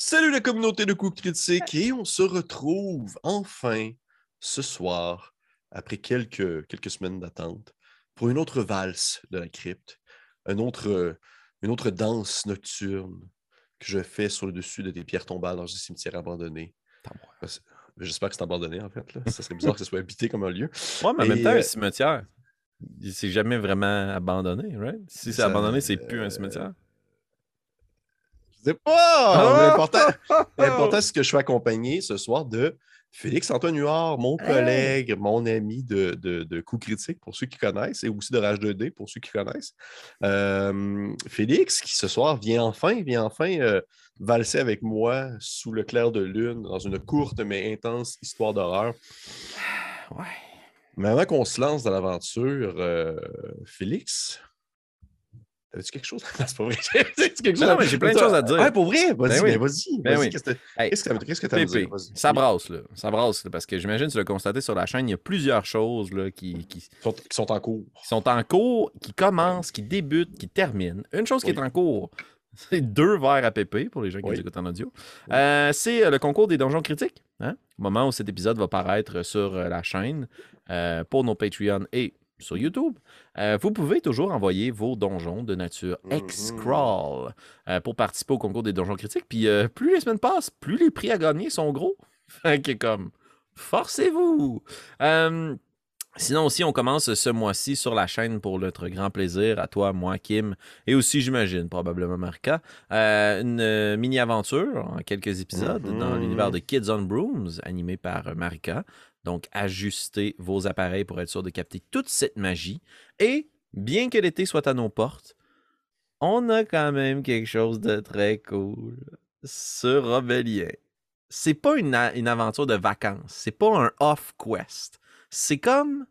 Salut la communauté de coups critiques et on se retrouve enfin ce soir, après quelques, quelques semaines d'attente, pour une autre valse de la crypte, un autre, une autre danse nocturne que je fais sur le dessus de des pierres tombales dans un cimetière abandonné. J'espère que c'est abandonné en fait. Là. Ça serait bizarre que ce soit habité comme un lieu. Ouais, mais en même temps, un euh, cimetière, c'est jamais vraiment abandonné, right? Si c'est abandonné, c'est plus un euh, cimetière. Je sais pas! L'important, l'important, c'est que je suis accompagné ce soir de Félix-Antoine Huard, mon collègue, mon ami de, de, de Coup Critique, pour ceux qui connaissent, et aussi de Rage 2D, pour ceux qui connaissent. Euh, Félix, qui ce soir vient enfin, vient enfin euh, valser avec moi sous le clair de lune dans une courte mais intense histoire d'horreur. Ouais. Mais avant qu'on se lance dans l'aventure, euh, Félix, T'avais-tu quelque chose? Non, c'est pas vrai. Quelque Non, chose mais j'ai plein de choses à dire. Ah, pour vrai? Vas-y, Ben ben vas-y. Ben oui. Qu'est-ce que Hey, qu'est-ce que que t'as dire? Ça brasse, là. Ça brasse, là, parce que j'imagine, tu l'as constaté sur la chaîne, il y a plusieurs choses là, qui, qui, Qui sont, qui sont en cours. qui sont en cours, qui commencent, qui débutent, qui terminent. Une chose qui est en cours, c'est deux verres à pépé pour les gens qui Oui. nous écoutent en audio. Euh, c'est euh, le concours des donjons critiques. Hein? Au moment où cet épisode va paraître sur euh, la chaîne euh, pour nos Patreon et sur YouTube, euh, vous pouvez toujours envoyer vos donjons de nature. X-Crawl euh, pour participer au concours des donjons critiques. Puis euh, plus les semaines passent, plus les prix à gagner sont gros. Fait que comme, forcez-vous! Sinon aussi, on commence ce mois-ci sur la chaîne pour notre grand plaisir, à toi, moi, Kim, et aussi, j'imagine, probablement Marika, euh, une mini-aventure en quelques épisodes dans l'univers de Kids on Brooms, animé par Marika. Donc, ajustez vos appareils pour être sûr de capter toute cette magie. Et, bien que l'été soit à nos portes, on a quand même quelque chose de très cool sur Robelien. C'est pas une, une aventure de vacances, c'est pas un off-quest. C'est comme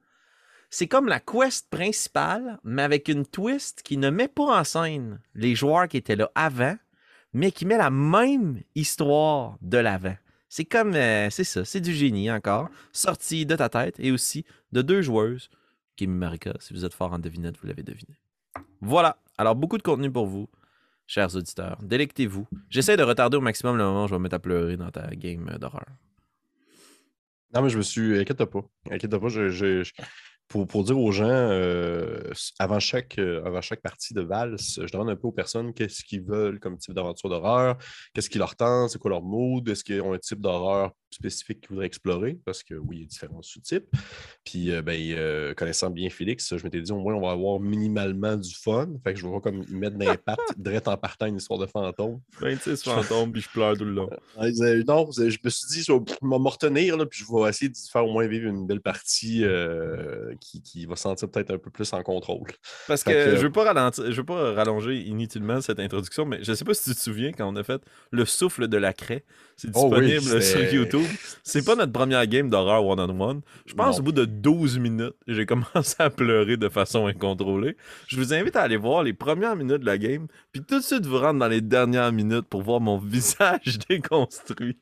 c'est comme la quest principale, mais avec une twist qui ne met pas en scène les joueurs qui étaient là avant, mais qui met la même histoire de l'avant. C'est comme, euh, c'est ça, c'est du génie encore, sorti de ta tête et aussi de deux joueuses, Kim Marika, si vous êtes fort en devinette, vous l'avez deviné. Voilà, alors beaucoup de contenu pour vous, chers auditeurs. Délectez-vous. J'essaie de retarder au maximum le moment où je vais me mettre à pleurer dans ta game d'horreur. Non, mais je me suis. Inquiète pas. Inquiète pas. je- pour, dire aux gens, euh, avant, chaque, euh, avant chaque partie de valse, je demande un peu aux personnes qu'est-ce qu'ils veulent comme type d'aventure d'horreur, qu'est-ce qui leur tente, c'est quoi leur mood, est-ce qu'ils ont un type d'horreur spécifique qu'ils voudraient explorer, parce que oui, il y a différents sous-types. Puis, euh, ben, euh, connaissant bien Félix, je m'étais dit au moins on va avoir minimalement du fun. Fait que je voir comme mettre d'impact, direct en partant une histoire de fantôme. 26 fantômes, puis je pleure tout le long. Non, je me suis dit, je vais m'en retenir, là, puis je vais essayer de faire au moins vivre une belle partie euh, qui, qui va se sentir peut-être un peu plus en contrôle. Parce que, je veux pas ralentir, je veux pas rallonger inutilement cette introduction, mais je sais pas si tu te souviens quand on a fait le souffle de la craie. C'est Oh oui, disponible sur YouTube. C'est pas notre première game d'horreur one-on-one. Je pense Non. au bout de 12 minutes, j'ai commencé à pleurer de façon incontrôlée. Je vous invite à aller voir les premières minutes de la game, puis tout de suite vous rendre dans les dernières minutes pour voir mon visage déconstruit,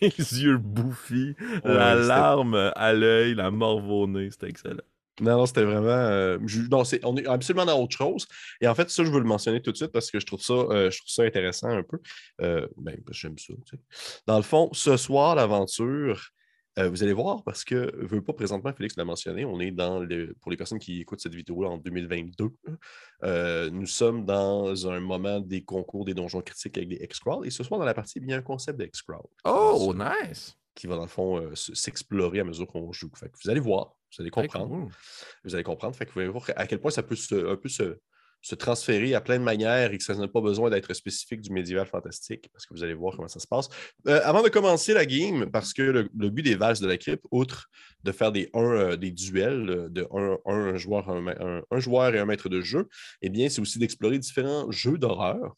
mes yeux bouffis, la Ouais, larme à l'œil, la morve au nez. C'était excellent. Non, non, c'était vraiment. euh, je- non, on est absolument dans autre chose. Et en fait, ça, je veux le mentionner tout de suite parce que je trouve ça, euh, je trouve ça intéressant un peu. Euh, ben, j'aime ça. tu sais. Dans le fond, ce soir, l'aventure, vous allez voir parce que, je veux pas présentement, Félix l'a mentionné, on est dans le. Pour les personnes qui écoutent cette vidéo en 2022, euh, nous sommes dans un moment des concours des donjons critiques avec des X-Crawl. Et ce soir, dans la partie, il y a un concept de X-Crawl. Oh, nice! Qui va, dans le fond, s'explorer à mesure qu'on joue. Fait que vous allez voir, vous allez comprendre cool. vous allez comprendre. Fait que vous allez voir à quel point ça peut se, un peu se, se transférer à plein de manières et que ça n'a pas besoin d'être spécifique du médiéval fantastique parce que vous allez voir comment ça se passe. Euh, avant de commencer la game, parce que le, le but des valses de la crypte, outre de faire des, un, euh, des duels euh, de un, un joueur, un, joueur et un maître de jeu, eh bien, c'est aussi d'explorer différents jeux d'horreur.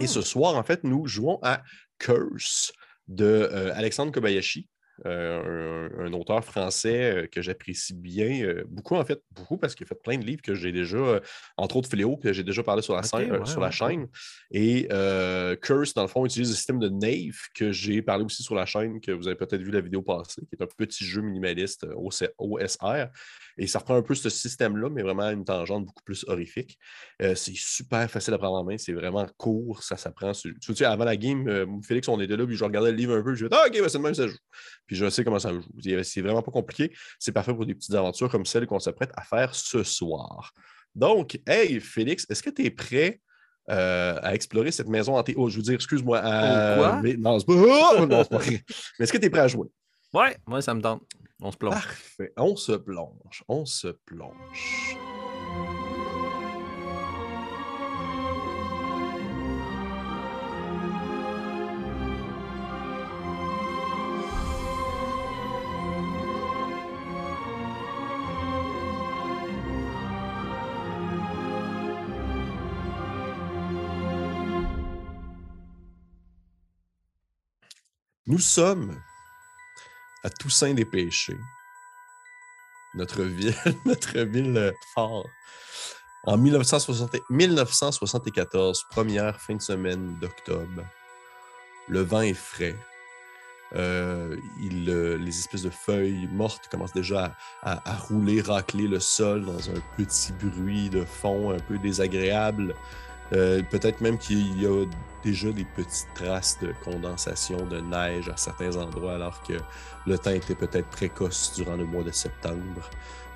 Et ce soir, en fait, nous jouons à Curse de euh, Alexandre Kobayashi. Euh, un, auteur français que j'apprécie bien, beaucoup en fait, beaucoup parce qu'il a fait plein de livres que j'ai déjà, entre autres Fléau, que j'ai déjà parlé sur la, sur la chaîne. Et Curse, dans le fond, utilise le système de Nave que j'ai parlé aussi sur la chaîne, que vous avez peut-être vu la vidéo passée, qui est un petit jeu minimaliste OSR. Et ça reprend un peu ce système-là, mais vraiment une tangente beaucoup plus horrifique. c'est super facile à prendre en main, c'est vraiment court, ça s'apprend. Tu sais, avant la game, Félix, on était là, puis je regardais le livre un peu, je me disais, ah, ok, ben, c'est le même, ça joue. Puis je sais comment ça joue. C'est vraiment pas compliqué. C'est parfait pour des petites aventures comme celles qu'on s'apprête à faire ce soir. Donc, hey, Félix, est-ce que tu es prêt euh, à explorer cette maison hantée? Oh, je veux dire, excuse-moi. quoi? Mais, non, c'est pas... Oh, non, pas... Mais est-ce que tu es prêt à jouer? Ouais, moi, ça me tente. On se plonge. Parfait. On se plonge. On se plonge. Nous sommes à Toussaint des Péchés, notre ville, notre ville euh, fort. En 1974, première fin de semaine d'octobre, le vent est frais. Euh, euh, les espèces de feuilles mortes commencent déjà à, rouler, racler le sol dans un petit bruit de fond un peu désagréable. Euh, peut-être même qu'il y a déjà des petites traces de condensation de neige à certains endroits alors que le temps était peut-être précoce durant le mois de septembre.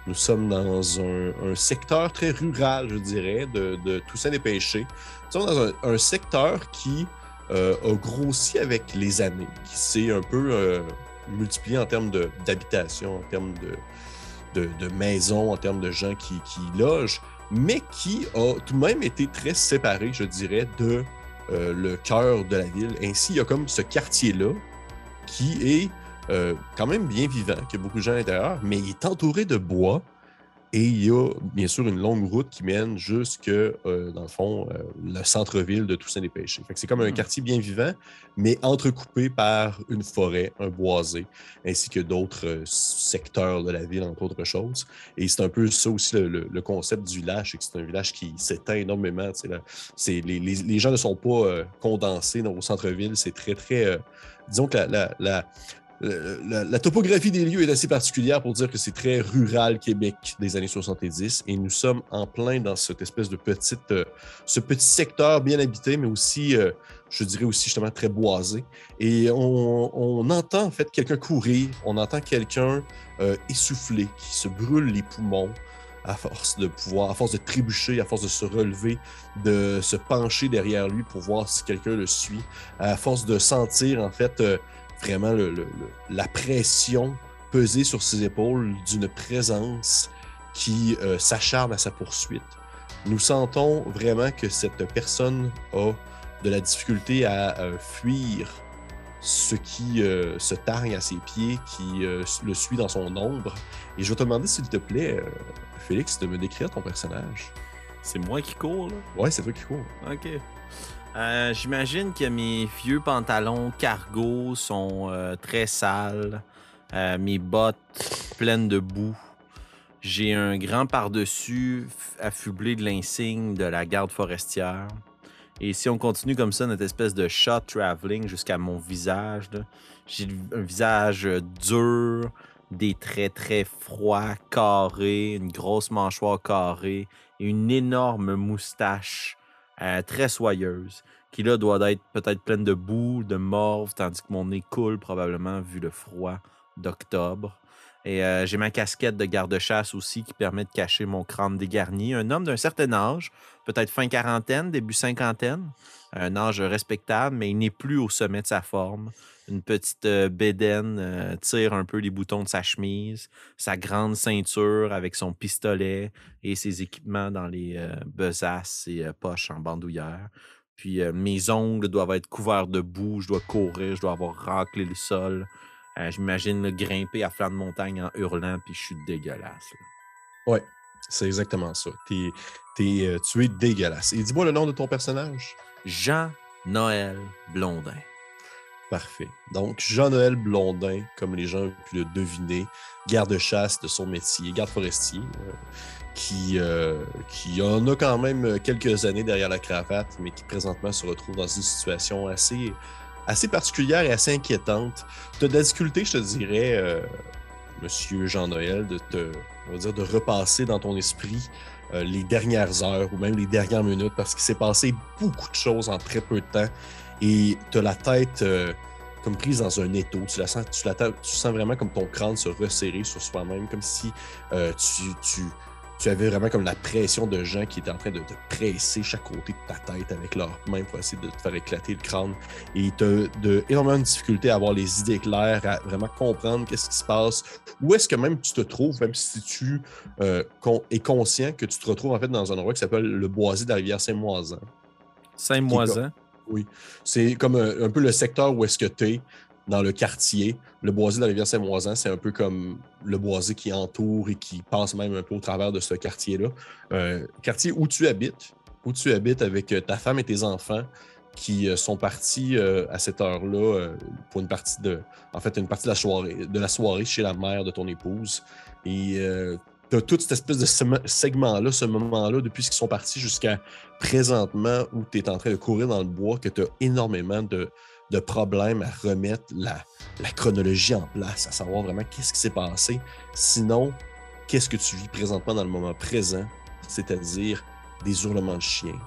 Nous sommes dans un, secteur très rural, je dirais, de, de Toussaint-des-Pêchés. Nous sommes dans un, secteur qui euh, a grossi avec les années, qui s'est un peu euh, multiplié en termes d'habitation, en termes de, maisons, en termes de gens qui logent mais qui a tout de même été très séparé, je dirais, de euh, le cœur de la ville. Ainsi, il y a comme ce quartier-là qui est euh, quand même bien vivant, qui a beaucoup de gens à l'intérieur, mais il est entouré de bois et il y a bien sûr une longue route qui mène jusque, euh, dans le fond, euh, le centre-ville de Toussaint-des-Pêchés. C'est comme un hmm. quartier bien vivant, mais entrecoupé par une forêt, un boisé, ainsi que d'autres euh, secteurs de la ville, entre autres choses. Et c'est un peu ça aussi le, concept du village, c'est que c'est un village qui s'éteint énormément. Les, les, les, gens ne sont pas condensés dans, au centre-ville, c'est très, très... disons que la, la la, topographie des lieux est assez particulière pour dire que c'est très rural Québec des années 70 et nous sommes en plein dans cette espèce de petite, euh, ce petit secteur bien habité, mais aussi, euh, je dirais aussi justement très boisé. Et on, entend en fait quelqu'un courir, on entend quelqu'un euh, essoufflé qui se brûle les poumons à force de pouvoir, à force de trébucher, à force de se relever, de se pencher derrière lui pour voir si quelqu'un le suit, à force de sentir en fait vraiment la pression pesée sur ses épaules d'une présence qui euh, s'acharne à sa poursuite. Nous sentons vraiment que cette personne a de la difficulté à euh, fuir ce qui euh, se targne à ses pieds, qui le suit dans son ombre. Et je vais te demander, s'il te plaît, Félix, de me décrire ton personnage. C'est moi qui cours, là? Ouais, c'est toi qui cours. Ok. Euh, j'imagine que mes vieux pantalons cargo sont euh, très sales. Euh, mes bottes pleines de boue. J'ai un grand par-dessus affublé de l'insigne de la garde forestière. Et si on continue comme ça, notre espèce de shot traveling jusqu'à mon visage, j'ai un visage dur, des traits très froids, carrés, une grosse mâchoire carrée et une énorme moustache euh, très soyeuse, qui là doit être peut-être pleine de boue, de morve, tandis que mon nez coule probablement vu le froid d'octobre. Et euh, j'ai ma casquette de garde-chasse aussi qui permet de cacher mon crâne dégarni. Un homme d'un certain âge, peut-être fin quarantaine, début cinquantaine, un âge respectable, mais il n'est plus au sommet de sa forme. Une petite euh, bédaine euh, tire un peu les boutons de sa chemise, sa grande ceinture avec son pistolet et ses équipements dans les besaces et poches en bandoulière. Puis mes ongles doivent être couverts de boue, je dois courir, je dois avoir raclé le sol. Euh, j'imagine grimper à flanc de montagne en hurlant, puis je suis dégueulasse. Ouais, c'est exactement ça. Euh, tu es dégueulasse. Et dis-moi le nom de ton personnage. Jean-Noël Blondin. Parfait. Donc, Jean-Noël Blondin, comme les gens ont pu le deviner, garde-chasse de son métier, garde forestier, euh, qui, euh, qui en a quand même quelques années derrière la cravate, mais qui présentement se retrouve dans une situation assez, assez particulière et assez inquiétante. Tu as de la difficulté, je te dirais, euh, monsieur Jean-Noël, de te, on va dire, de repasser dans ton esprit euh, les dernières heures ou même les dernières minutes parce qu'il s'est passé beaucoup de choses en très peu de temps et tu as la tête euh, comme prise dans un étau. Tu, la sens, tu, la, tu sens vraiment comme ton crâne se resserrer sur soi-même, comme si euh, tu, tu, tu avais vraiment comme la pression de gens qui étaient en train de te presser chaque côté de ta tête avec leurs mains pour essayer de te faire éclater le crâne. Et tu as de, énormément de difficultés à avoir les idées claires, à vraiment comprendre qu'est-ce qui se passe. Où est-ce que même tu te trouves, même si tu euh, con, es conscient que tu te retrouves en fait dans un endroit qui s'appelle le boisé de la rivière Saint-Moisan. Saint-Moisan? Oui. C'est comme un, un, peu le secteur où est-ce que tu es dans le quartier. Le boisé de la rivière Saint-Moisan, c'est un peu comme le boisé qui entoure et qui passe même un peu au travers de ce quartier-là. Euh, quartier où tu habites, où tu habites avec euh, ta femme et tes enfants qui euh, sont partis euh, à cette heure-là euh, pour une partie de, en fait, une partie de la soirée, de la soirée chez la mère de ton épouse. Et tu as toute cette espèce de segment-là, ce moment-là, depuis qu'ils sont partis jusqu'à présentement où tu es en train de courir dans le bois, que tu as énormément de, de problèmes à remettre la, chronologie en place, à savoir vraiment qu'est-ce qui s'est passé. Sinon, qu'est-ce que tu vis présentement dans le moment présent, c'est-à-dire des hurlements de chiens.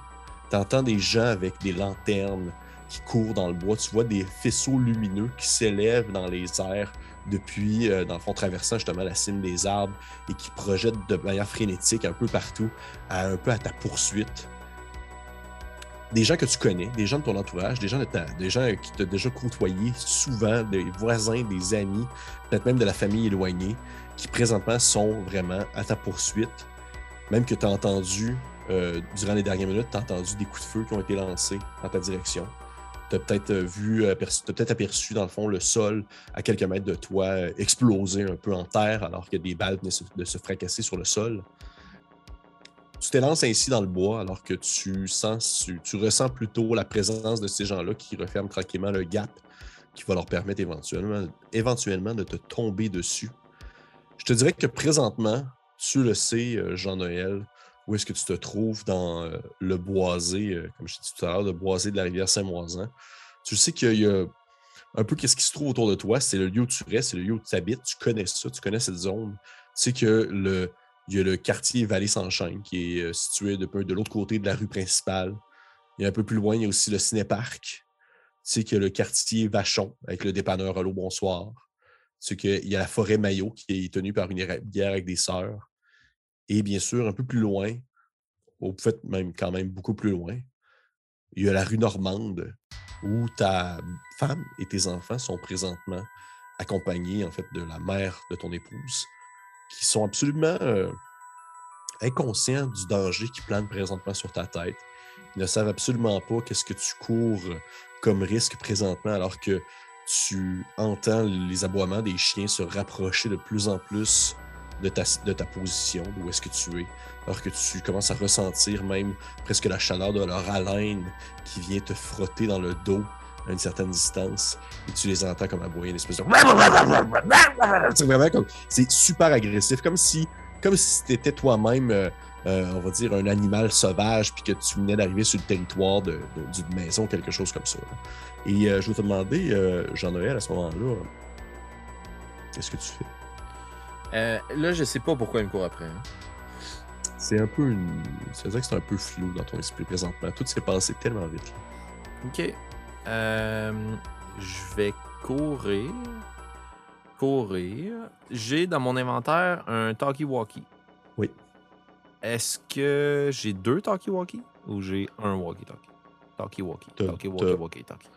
Tu entends des gens avec des lanternes qui courent dans le bois. Tu vois des faisceaux lumineux qui s'élèvent dans les airs depuis, euh, dans le fond, traversant justement la cime des arbres et qui projettent de manière frénétique un peu partout, à, un peu à ta poursuite des gens que tu connais, des gens de ton entourage, des gens, de des gens qui t'ont déjà côtoyé souvent, des voisins, des amis, peut-être même de la famille éloignée, qui présentement sont vraiment à ta poursuite. Même que tu as entendu, euh, durant les dernières minutes, tu as entendu des coups de feu qui ont été lancés dans ta direction. Tu as peut-être vu, as peut-être aperçu dans le fond le sol à quelques mètres de toi euh, exploser un peu en terre alors a des balles se, de se fracasser sur le sol tu t'élances ainsi dans le bois alors que tu sens, tu, ressens plutôt la présence de ces gens-là qui referment tranquillement le gap qui va leur permettre éventuellement, éventuellement de te tomber dessus. Je te dirais que présentement, tu le sais, euh, Jean-Noël, où est-ce que tu te trouves dans euh, le boisé, euh, comme je t'ai dit tout à l'heure, le boisé de la rivière Saint-Moisan. Tu sais qu'il y a un peu qu'est-ce qui se trouve autour de toi, c'est le lieu où tu restes, c'est le lieu où tu habites, tu connais ça, tu connais cette zone. Tu sais que le, il y a le quartier Vallée-Sans-Chêne qui est euh, situé de, de l'autre côté de la rue principale. Et un peu plus loin, il y a aussi le cinéparc. Tu sais qu'il y a le quartier Vachon avec le dépanneur Allô Bonsoir. Tu sais qu'il y a la forêt Maillot qui est tenue par une bière avec des sœurs. Et bien sûr, un peu plus loin, au fait même quand même beaucoup plus loin, il y a la rue Normande où ta femme et tes enfants sont présentement accompagnés en fait de la mère de ton épouse qui sont absolument euh, inconscients du danger qui plane présentement sur ta tête. Ils ne savent absolument pas qu'est-ce que tu cours comme risque présentement alors que tu entends les aboiements des chiens se rapprocher de plus en plus de ta, de ta position, d'où est-ce que tu es, alors que tu commences à ressentir même presque la chaleur de leur haleine qui vient te frotter dans le dos à une certaine distance et tu les entends comme aboyer une espèce de. C'est vraiment comme. C'est super agressif, comme si, comme si tu étais toi-même, euh, euh, on va dire, un animal sauvage puis que tu venais d'arriver sur le territoire d'une de, de, maison, quelque chose comme ça. Là. Et euh, je vais te demander, euh, Jean-Noël, à ce moment-là, qu'est-ce que tu fais? là, je sais pas pourquoi il me court après. Hein. C'est un peu une. C'est vrai que c'est un peu flou dans ton esprit présentement. Tout s'est passé tellement vite. Là. Ok. Euh, je vais courir. Courir. J'ai dans mon inventaire un talkie-walkie. Oui. Est-ce que j'ai deux talkie-walkie ou j'ai un walkie-talkie? Talkie-walkie. Talkie-walkie, talkie.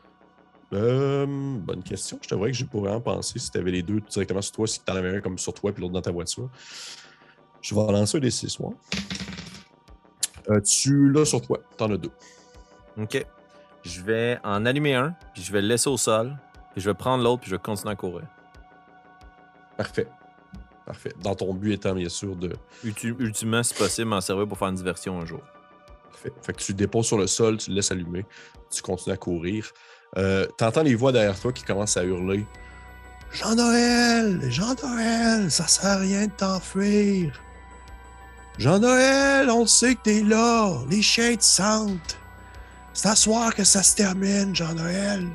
Euh, bonne question. Je t'avouerais que j'ai pas vraiment pensé si tu avais les deux directement sur toi, si tu en avais un comme sur toi puis l'autre dans ta voiture. Je vais lancer un des six mois. Euh, tu l'as sur toi. T'en as deux. OK. Je vais en allumer un, puis je vais le laisser au sol, puis je vais prendre l'autre, puis je vais continuer à courir. Parfait. Parfait. Dans ton but étant, bien sûr, de. Ultimement, si possible, m'en servir pour faire une diversion un jour. Parfait. Fait que tu le déposes sur le sol, tu le laisses allumer, tu continues à courir. Euh, T'entends les voix derrière toi qui commencent à hurler. Jean-Noël! Jean-Noël! Ça sert à rien de t'enfuir! Jean-Noël, on sait que t'es là! Les chiens te sentent! C'est à soir que ça se termine, Jean-Noël!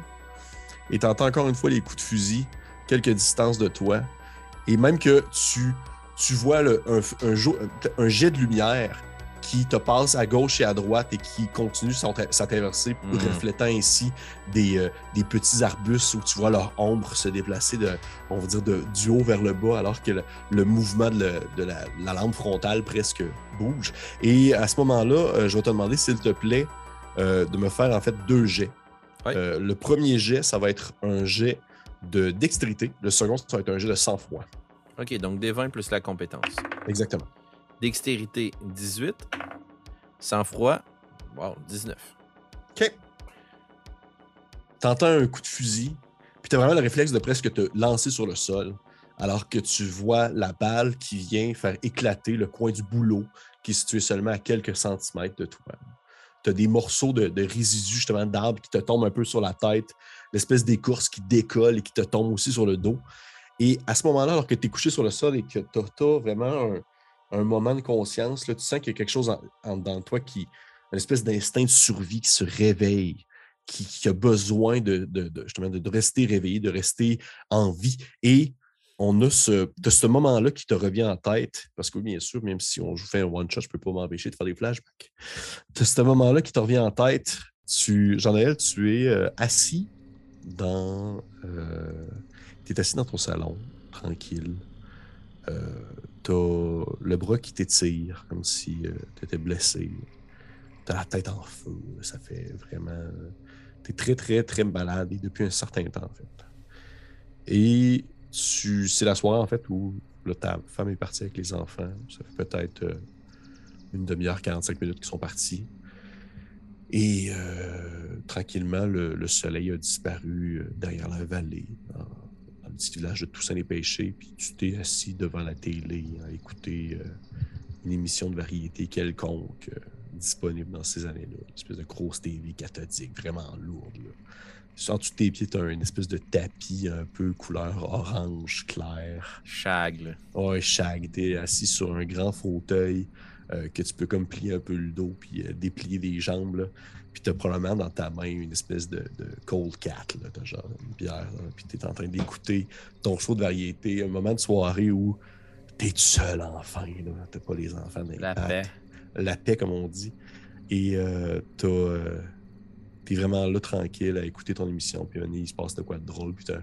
Et t'entends encore une fois les coups de fusil, quelques distances de toi. Et même que tu, tu vois le- un, un jo- un jet de lumière qui te passe à gauche et à droite et qui continue sa, sa traversée, Mhm. reflétant ainsi des, euh, des petits arbustes où tu vois leur ombre se déplacer de, on va dire, de, du haut vers le bas, alors que le, le mouvement de, le- de la, la lampe frontale presque bouge. Et à ce moment-là, euh, je vais te demander, s'il te plaît, euh, de me faire en fait deux jets. Euh, le premier jet, ça va être un jet de dextérité. Le second, ça va être un jet de sang-froid. Ok, donc des 20 plus la compétence. Exactement. Dextérité 18. Sang-froid, wow, 19. OK. T'entends un coup de fusil, puis t'as vraiment le réflexe de presque te lancer sur le sol, alors que tu vois la balle qui vient faire éclater le coin du boulot qui est situé seulement à quelques centimètres de toi. T'as des morceaux de, résidus, justement, d'arbres qui te tombent un peu sur la tête, l'espèce d'écorce qui décolle et qui te tombe aussi sur le dos. Et à ce moment-là, alors que tu es couché sur le sol et que tu as, vraiment un, moment de conscience, là, tu sens qu'il y a quelque chose en, de toi qui, une espèce d'instinct de survie qui se réveille, qui, a besoin de, de, justement de rester réveillé, de rester en vie. Et on a ce, de ce moment-là qui te revient en tête, parce que oui, bien sûr, même si on joue fait un one-shot, je ne peux pas m'empêcher de faire des flashbacks. De ce moment-là qui te revient en tête, tu, Jean-Noël, tu es euh, assis dans. tu es assis dans ton salon, tranquille. Euh, tu as le bras qui t'étire, comme si tu étais blessé. Tu as la tête en feu. Ça fait vraiment. Tu es très, très, très malade et depuis un certain temps, en fait. Et c'est la soirée, en fait, où là, ta femme est partie avec les enfants. Ça fait peut-être euh, une demi-heure, 45 minutes qu'ils sont partis. Et euh, tranquillement, le, le soleil a disparu euh, derrière la vallée, dans, le petit village de Toussaint-les-Pêchés. Puis tu t'es assis devant la télé à écouter une émission de variété quelconque disponible dans ces années-là. Une espèce de grosse TV cathodique, vraiment lourde. En dessous de tes pieds, tu as une espèce de tapis un peu couleur orange clair. Shag, là. Ouais, shag. T'es assis sur un grand fauteuil euh, que tu peux comme plier un peu le dos puis euh, déplier les jambes. Là. Puis t'as probablement dans ta main une espèce de, de cold cat, là. T'as genre une bière. là. Puis t'es en train d'écouter ton show de variété. Un moment de soirée où t'es tout seul enfin. Là. T'as pas les enfants dans les La pattes. paix. La paix, comme on dit. Et euh, t'as. euh, T'es vraiment là tranquille à écouter ton émission, puis il se passe de quoi de drôle, puis t'as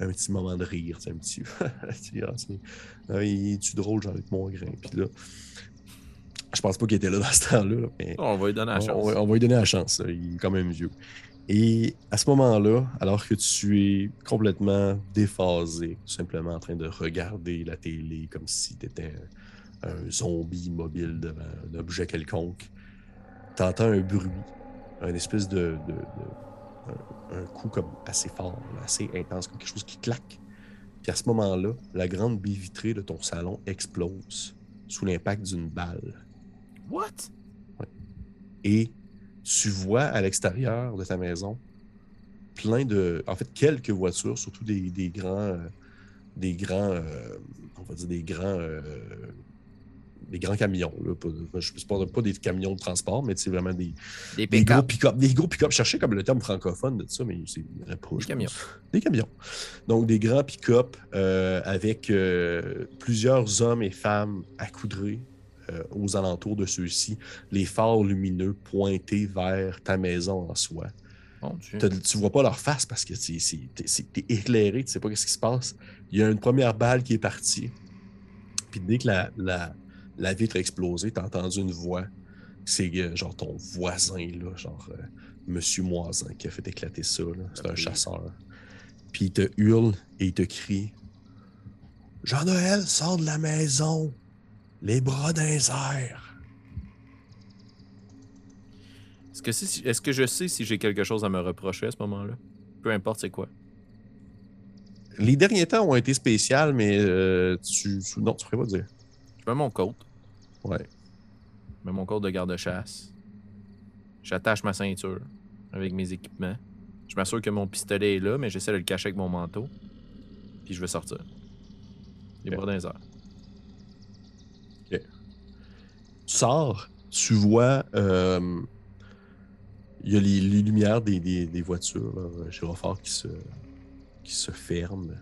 un petit moment de rire, tu un petit. tu ah, il est-tu drôle, Jean-Luc Mongrain? Puis là, je pense pas qu'il était là dans ce temps-là, là, mais On va lui donner la on, chance. on va- lui donner la chance, il est quand même vieux. Et à ce moment-là, alors que tu es complètement déphasé, tout simplement en train de regarder la télé comme si tu étais un, un zombie mobile devant un objet quelconque, tu entends un bruit, un espèce de. de- de- un, un coup comme assez fort, assez intense, comme quelque chose qui claque. Puis à ce moment-là, la grande baie vitrée de ton salon explose sous l'impact d'une balle What? et tu vois à l'extérieur de ta maison plein de. En fait, quelques voitures, surtout des, des grands. euh, des grands. euh, on va dire des grands. euh, des grands camions. Là, pas, je ne parle pas des camions de transport, mais c'est vraiment des, Des des gros pick-up. Des gros pick-up. Je cherchais comme le terme francophone de ça, mais c'est pas, Des camions. Des camions. Donc, des grands pick-up euh, avec euh, plusieurs hommes et femmes accoudrés euh, aux alentours de ceux-ci, les phares lumineux pointés vers ta maison en soi. Tu vois pas leur face parce que c'est- t'es éclairé, tu sais pas ce qui se passe. Il y a une première balle qui est partie. Puis dès que la, la, la vitre a explosé, t'as entendu une voix. C'est euh, genre ton voisin, là, genre euh, Monsieur Moisin qui a fait éclater ça. C'est un chasseur. Puis il te hurle et il te crie Jean-Noël, sors de la maison. Les bras les airs. Est-ce que, si- est-ce que je sais si j'ai quelque chose à me reprocher à ce moment-là? Peu importe c'est quoi. Les derniers temps ont été spéciaux, mais euh, tu, non, tu pourrais pas dire. Je mets mon coat? Ouais. Je mets mon coat de garde-chasse. J'attache ma ceinture avec mes équipements. Je m'assure que mon pistolet est là, mais j'essaie de le cacher avec mon manteau. Puis je vais sortir. Les Ok. bras dans les airs. Tu sors, tu vois, euh, il y a les, les lumières des, des- des voitures, là, qui se, qui se ferment.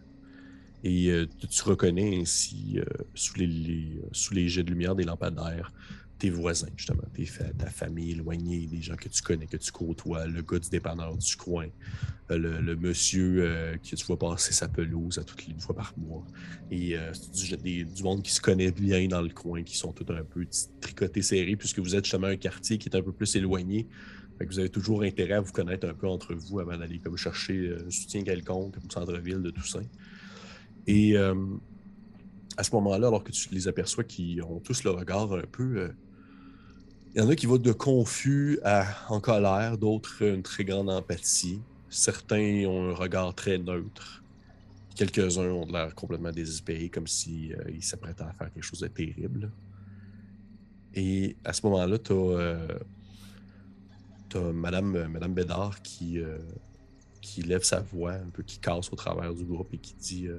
Et euh, tu, reconnais ainsi, euh, sous, les, les- les jets de lumière des lampadaires, tes voisins, justement, ta famille éloignée, des gens que tu connais, que tu côtoies, le gars du dépanneur du coin, euh, le, monsieur euh, que tu vois passer sa pelouse à toutes les fois par mois. Et euh, du, des- monde qui se connaît bien dans le coin, qui sont tous un peu tricotés serrés, puisque vous êtes justement un quartier qui est un peu plus éloigné. Fait que vous avez toujours intérêt à vous connaître un peu entre vous avant d'aller comme chercher euh, un soutien quelconque au centre-ville de Toussaint. Et euh, à ce moment-là, alors que tu les aperçois qui ont tous le regard un peu. euh, il y en a qui vont de confus à en colère, d'autres une très grande empathie. Certains ont un regard très neutre. Quelques-uns ont l'air complètement désespérés, comme s'ils s'apprêtaient à faire quelque chose de terrible. Et à ce moment-là, tu as, Madame, euh, Madame Bédard qui, euh, qui lève sa voix, un peu qui casse au travers du groupe et qui dit euh,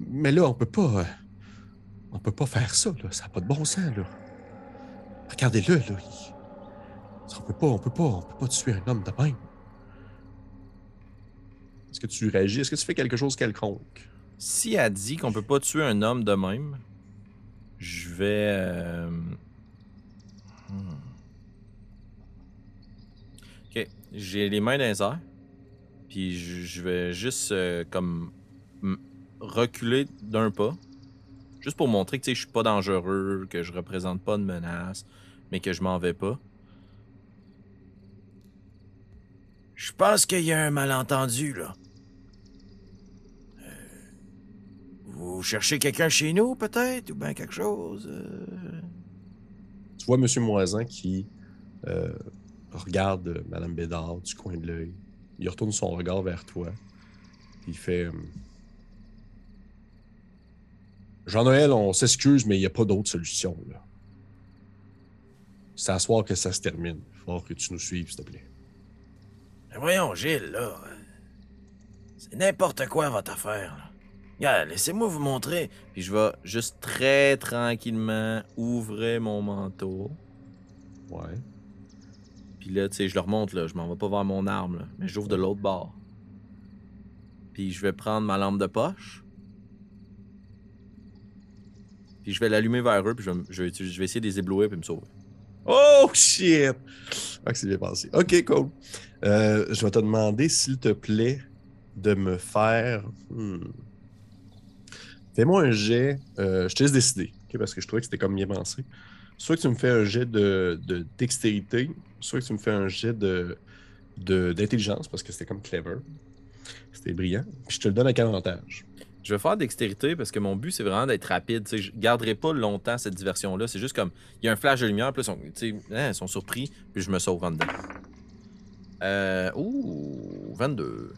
Mais là, on peut pas. euh, on peut pas faire ça, là. Ça n'a pas de bon sens, là. Regardez-le, là. On peut pas, on peut pas, on peut pas tuer un homme de même. Est-ce que tu réagis? Est-ce que tu fais quelque chose quelconque? Si elle dit qu'on peut pas tuer un homme de même, je vais. euh, hmm. Ok, j'ai les mains dans les airs, puis je vais juste euh, comme reculer d'un pas, juste pour montrer que je suis pas dangereux, que je représente pas de menace, mais que je m'en vais pas. Je pense qu'il y a un malentendu là. Vous cherchez quelqu'un chez nous, peut-être, ou bien quelque chose? euh? Tu vois M. Moisin qui euh, regarde euh, Mme Bédard du coin de l'œil. Il retourne son regard vers toi. Il fait euh, Jean-Noël, on s'excuse, mais il n'y a pas d'autre solution. là. C'est à soir que ça se termine. Il faut que tu nous suives, s'il te plaît. Mais voyons, Gilles, là. C'est n'importe quoi, votre affaire, là. Regarde, laissez-moi vous montrer. Puis je vais juste très tranquillement ouvrir mon manteau. Ouais. Puis là, tu sais, je le remonte, là. Je m'en vais pas vers mon arme, là. Mais j'ouvre de l'autre bord. Puis je vais prendre ma lampe de poche. Je vais l'allumer vers eux, puis je vais, essayer de les éblouir, puis me sauver. Oh shit! Ah, c'est bien passé. Ok, cool. Euh, je vais te demander, s'il te plaît, de me faire. hmm. Fais-moi un jet. euh, je te laisse décider, parce que je trouvais que c'était comme bien pensé. Soit que tu me fais un jet de, de dextérité, soit que tu me fais un jet de- d'intelligence, parce que c'était comme clever. C'était brillant. Puis je te le donne avec avantage? Je vais faire dextérité parce que mon but, c'est vraiment d'être rapide. Je garderai pas longtemps cette diversion-là. C'est juste comme, il y a un flash de lumière, puis ils hein, ils sont surpris, puis je me sauve en dedans. Euh, ouh, 22.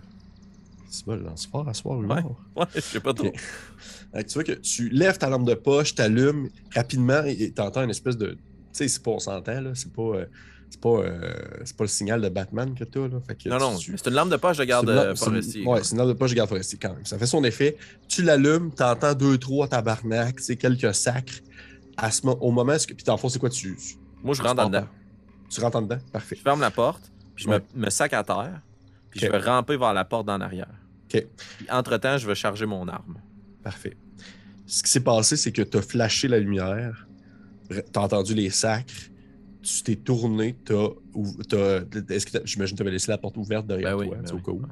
Tu vas le lancer fort à soir, Ouais. Ouais, je sais pas trop. Tu vois que tu lèves ta lampe de poche, t'allumes rapidement et t'entends une espèce de. Tu sais, c'est pas, on s'entend, là. C'est pas, euh, c'est pas, euh, c'est pas le signal de Batman que t'as, là. Fait que Non, non, tu- c'est une lampe de poche de garde c'est une euh, c'est forestier. Ouais, c'est une lampe de poche de garde forestier quand même. Ça fait son effet. Tu l'allumes, t'entends deux, trois tabarnak, tu sais, quelques sacres. À ce mo- au moment, puis dans le fond, c'est quoi tu, tu, Moi, je tu rentre en dedans. Tu rentres en dedans? Parfait. Je ferme la porte, puis je Ouais. me, me sac à terre, puis je vais ramper vers la porte d'en arrière. Ok. Puis, entre-temps, je vais charger mon arme. Parfait. Ce qui s'est passé, c'est que tu as flashé la lumière, tu as entendu les sacres, tu t'es tourné, j'imagine que tu avais laissé la porte ouverte derrière Ben oui, toi, ben tu sais, au oui. cas où.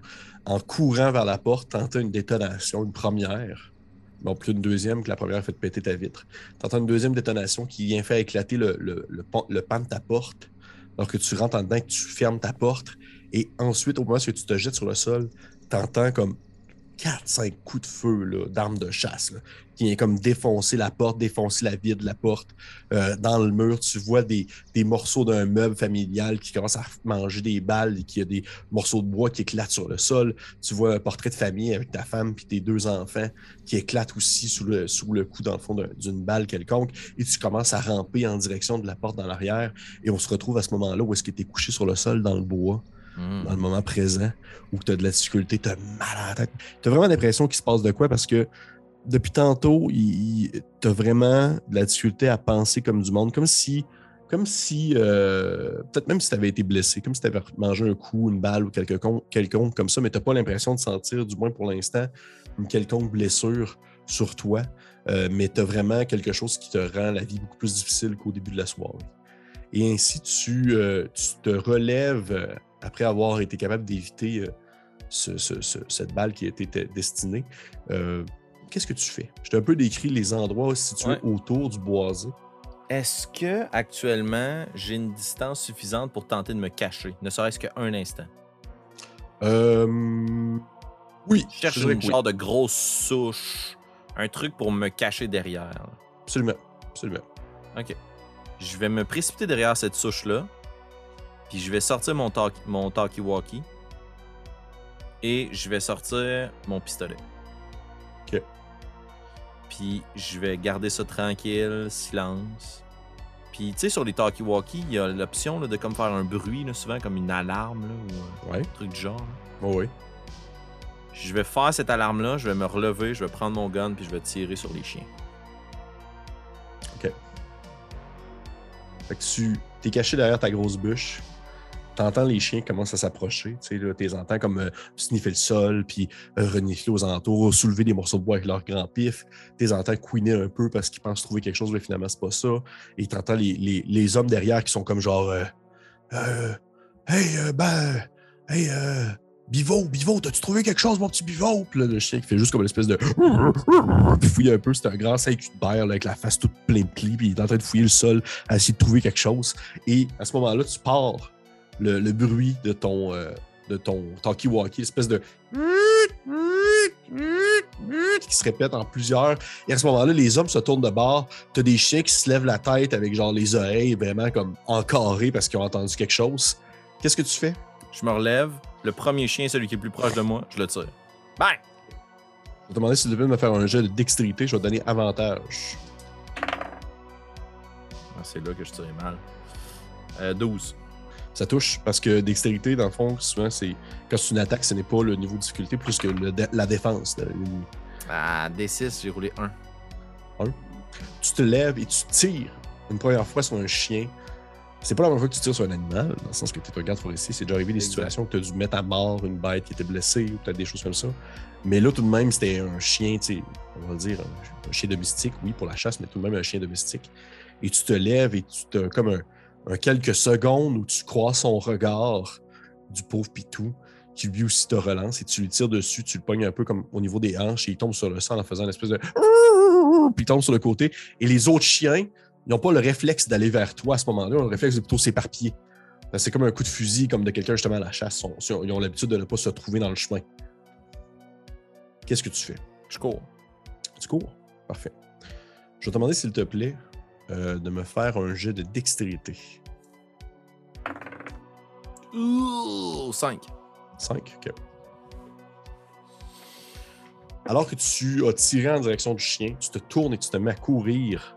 En courant vers la porte, tu entends une détonation, une première. Bon, plus une deuxième que la première a fait péter ta vitre. Tu entends une deuxième détonation qui vient faire éclater le, le, le, pan, le pan de ta porte. Alors que tu rentres en dedans, que tu fermes ta porte. Et ensuite, au moment où tu te jettes sur le sol, tu entends comme 4-5 coups de feu d'armes de chasse qui vient comme défoncer la porte, défoncer la vitre de la porte. Euh, dans le mur, tu vois des, morceaux d'un meuble familial qui commence à manger des balles et qui a des morceaux de bois qui éclatent sur le sol. Tu vois un portrait de famille avec ta femme et tes deux enfants qui éclatent aussi sous le, sous coup, dans le fond, d'un- d'une balle quelconque. Et tu commences à ramper en direction de la porte dans l'arrière. Et on se retrouve à ce moment-là où est-ce que tu es couché sur le sol dans le bois. Hmm. dans le moment présent ou que tu as de la difficulté, tu as mal à la tête. Tu as vraiment l'impression qu'il se passe de quoi parce que depuis tantôt, tu as vraiment de la difficulté à penser comme du monde, comme si, comme si euh, peut-être même si tu avais été blessé, comme si tu avais mangé un coup, une balle ou quelconque, quelconque comme ça, mais tu n'as pas l'impression de sentir, du moins pour l'instant, une quelconque blessure sur toi. Euh, mais tu as vraiment quelque chose qui te rend la vie beaucoup plus difficile qu'au début de la soirée. Et ainsi, tu, euh, te relèves après avoir été capable d'éviter euh, ce- ce- ce- cette balle qui était destinée. Euh, Qu'est-ce que tu fais? Je t'ai un peu décrit les endroits situés Ouais. autour du boisé. Est-ce que actuellement j'ai une distance suffisante pour tenter de me cacher, ne serait-ce qu'un instant? Euh, Oui, Je cherche une oui. genre de grosse souche, un truc pour me cacher derrière. Absolument. Absolument. Ok. Je vais me précipiter derrière cette souche-là. Puis je vais sortir mon, talk- mon talkie-walkie. Et je vais sortir mon pistolet. Ok. Puis je vais garder ça tranquille, silence. Puis tu sais, sur les talkie-walkie, il y a l'option là, de comme faire un bruit, là, souvent comme une alarme là, ou Ouais. un truc du genre. Oh, oui. Je vais faire cette alarme-là, je vais me relever, je vais prendre mon gun, puis je vais tirer sur les chiens. Fait que tu t'es caché derrière ta grosse bûche. T'entends les chiens commencent à s'approcher. Tu t'es entends comme euh, sniffer le sol, puis euh, renifler aux alentours, soulever des morceaux de bois avec leur grand pif. T'es entends couiner un peu parce qu'ils pensent trouver quelque chose, mais finalement, c'est pas ça. Et t'entends les, les, les hommes derrière qui sont comme genre euh, Euh, Hey, ben, hey, Bivo, Bivo, t'as-tu trouvé quelque chose, mon petit Bivo? Puis là, le chien qui fait juste comme une espèce de. Puis fouille un peu, c'est un grand sac de là, avec la face toute pleine de plis, puis il est en train de fouiller le sol à essayer de trouver quelque chose. Et à ce moment-là, tu pars le, le bruit de ton, euh, de ton talkie-walkie, l'espèce de qui se répète en plusieurs. Et à ce moment-là, les hommes se tournent de bord. T'as des chiens qui se lèvent la tête avec genre les oreilles vraiment comme encarrées parce qu'ils ont entendu quelque chose. Qu'est-ce que tu fais? Je me relève, le premier chien, celui qui est le plus proche de moi, je le tire. Bang! Je vais te demander si tu devais me faire un jet de dextérité. Je vais te donner avantage. Ah, c'est là que je tirais mal. Euh, 12. Ça touche parce que dextérité, dans le fond, souvent, c'est quand c'est une attaque, ce n'est pas le niveau de difficulté plus que le la défense de l'ennemi. Ah, D6, j'ai roulé 1. Tu te lèves et tu tires une première fois sur un chien. C'est pas la première fois que tu tires sur un animal, dans le sens que tu es un garde forestier. C'est déjà arrivé des Exact. situations que tu as dû mettre à mort une bête qui était blessée ou peut-être des choses comme ça. Mais là, tout de même, c'était un chien, on va le dire, un, un chien domestique, oui, pour la chasse, mais tout de même un chien domestique. Et tu te lèves et tu te, comme un, un quelques secondes où tu crois son regard du pauvre Pitou, qui lui aussi te relance et tu lui tires dessus, tu le pognes un peu comme au niveau des hanches et il tombe sur le sol en faisant une espèce de. Puis il tombe sur le côté. Et les autres chiens, ils n'ont pas le réflexe d'aller vers toi à ce moment-là, ils ont le réflexe de plutôt s'éparpiller. Que C'est comme un coup de fusil, comme de quelqu'un justement à la chasse. Ils ont- Ils ont l'habitude de ne pas se trouver dans le chemin. Qu'est-ce que tu fais? Je cours. Tu cours? Parfait. Je vais te demander, s'il te plaît, euh, de me faire un jet de dextérité. Ouh, 5. 5, ok. Alors que tu as tiré en direction du chien, tu te tournes et tu te mets à courir.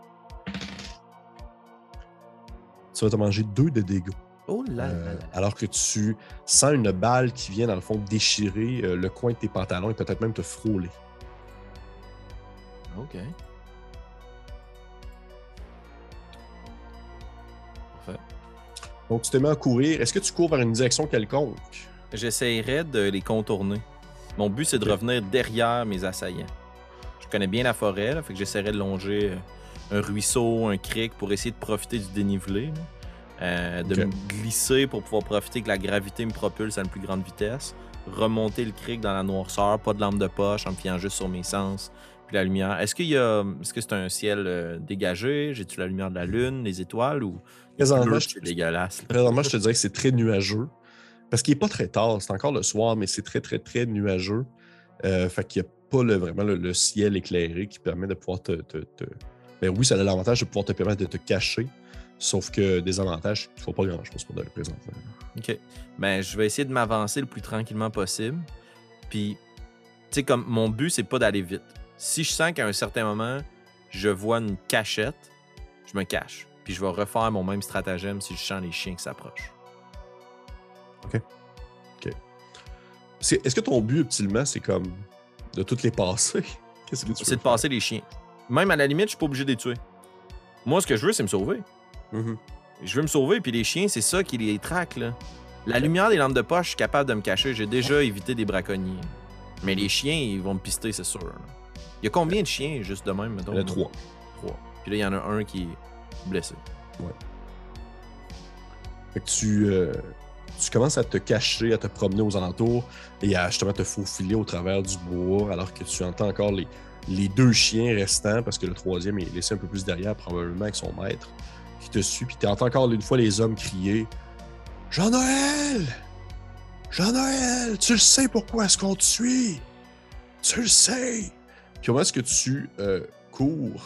Tu vas te manger deux de dégâts. Oh là là Euh, là. alors que tu sens une balle qui vient, dans le fond, déchirer euh, le coin de tes pantalons et peut-être même te frôler. Ok. Donc, tu te mets à courir. Est-ce que tu cours vers une direction quelconque? J'essayerais de les contourner. Mon but, c'est de revenir derrière mes assaillants. Je connais bien la forêt, là, fait que j'essaierais de longer euh, un ruisseau, un creek pour essayer de profiter du dénivelé. là. Euh, de me glisser pour pouvoir profiter que la gravité me propulse à une plus grande vitesse. Remonter le creek dans la noirceur, pas de lampe de poche, en me fiant juste sur mes sens, puis la lumière. Est-ce qu'il y a, est-ce que c'est un ciel euh, dégagé? J'ai-tu la lumière de la lune, les étoiles ou Présentement, je- c'est dégueulasse. Présentement, je te dirais que c'est très nuageux. Parce qu'il n'est pas très tard, c'est encore le soir, mais c'est très, très, très nuageux. Euh, fait qu'il n'y a pas le- vraiment le, le ciel éclairé qui permet de pouvoir te. te- te- Ben oui, ça a l'avantage de pouvoir te permettre de te cacher. Sauf que des avantages, tu ne vois pas grand-chose pour de présentement. OK. Ben, je vais essayer de m'avancer le plus tranquillement possible. Puis, tu sais, comme mon but, c'est pas d'aller vite. Si je sens qu'à un certain moment, je vois une cachette, je me cache. Puis je vais refaire mon même stratagème si je sens les chiens qui s'approchent. c'est- Est-ce que ton but, ultimement, c'est comme de toutes les passer? Qu'est-ce que tu C'est de passer les chiens. Même à la limite, je suis pas obligé de les tuer. Moi, ce que je veux, c'est me sauver. faire? Mhm. Je veux me sauver, puis les chiens, c'est ça qui les traque, là. La lumière des lampes de poche, je suis capable de me cacher. J'ai déjà évité des braconniers. Mais les chiens, ils vont me pister, c'est sûr. Il y a combien de chiens, juste de même, mettons? Il y en a trois. Trois. Puis là, il y en a un qui blessé. Fait que tu, euh, tu commences à te cacher, à te promener aux alentours et à justement te faufiler au travers du bois alors que tu entends encore les, les deux chiens restants parce que le troisième est laissé un peu plus derrière, probablement avec son maître, qui te suit. Puis tu entends encore une fois les hommes crier Jean-Noël Jean-Noël, tu le sais pourquoi est-ce qu'on te suit? Tu le sais Puis comment est-ce que tu euh, cours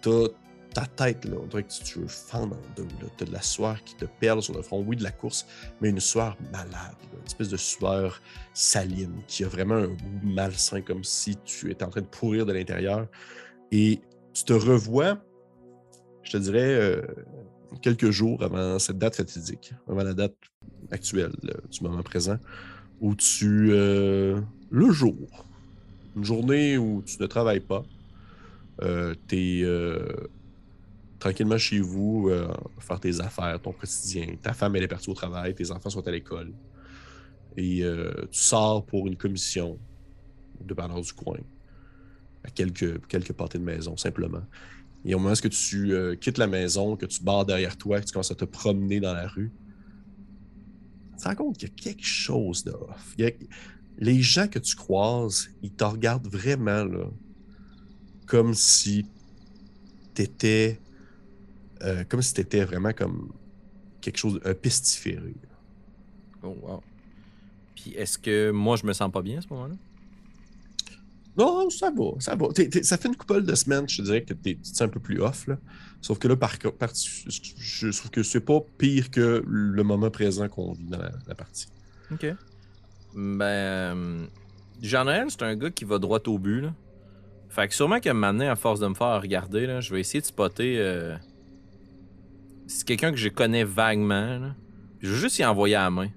T'as ta tête, là, on dirait que tu, tu veux fendre en deux. là. T'as de la sueur qui te perle sur le front. Oui, de la course, mais une sueur malade. Une espèce de sueur saline qui a vraiment un goût malsain, comme si tu étais en train de pourrir de l'intérieur. Et tu te revois, je te dirais, euh, quelques jours avant cette date fatidique, avant la date actuelle là, du moment présent, où tu... euh, le jour, une journée où tu ne travailles pas, euh, t'es euh, tranquillement chez vous, euh, faire tes affaires, ton quotidien. Ta femme, elle est partie au travail, tes enfants sont à l'école. Et euh, tu sors pour une commission au dépanneur du coin, à quelques, quelques pâtés de maison, simplement. Et au moment où tu euh, quittes la maison, que tu barres derrière toi, que tu commences à te promener dans la rue, tu te rends compte qu'il y a quelque chose de off. Les gens que tu croises, ils te regardent vraiment là, comme si t'étais euh, comme si t'étais vraiment comme quelque chose, un pestiféré. Oh, wow. Puis est-ce que moi, je me sens pas bien à ce moment-là? Non, ça va, ça va. T'es- t'es- ça fait une couple de semaines, je te dirais que t'es- un peu plus off. Là. Sauf que là, par, je trouve que c'est pas pire que le moment présent qu'on vit dans la, la partie. OK. Ben, euh, Jean-Noël, c'est un gars qui va droit au but, là. Fait que sûrement qu'à un moment donné, à force de me faire regarder, là, je vais essayer de spotter... euh, C'est quelqu'un que je connais vaguement, là. Je veux juste y envoyer à la main.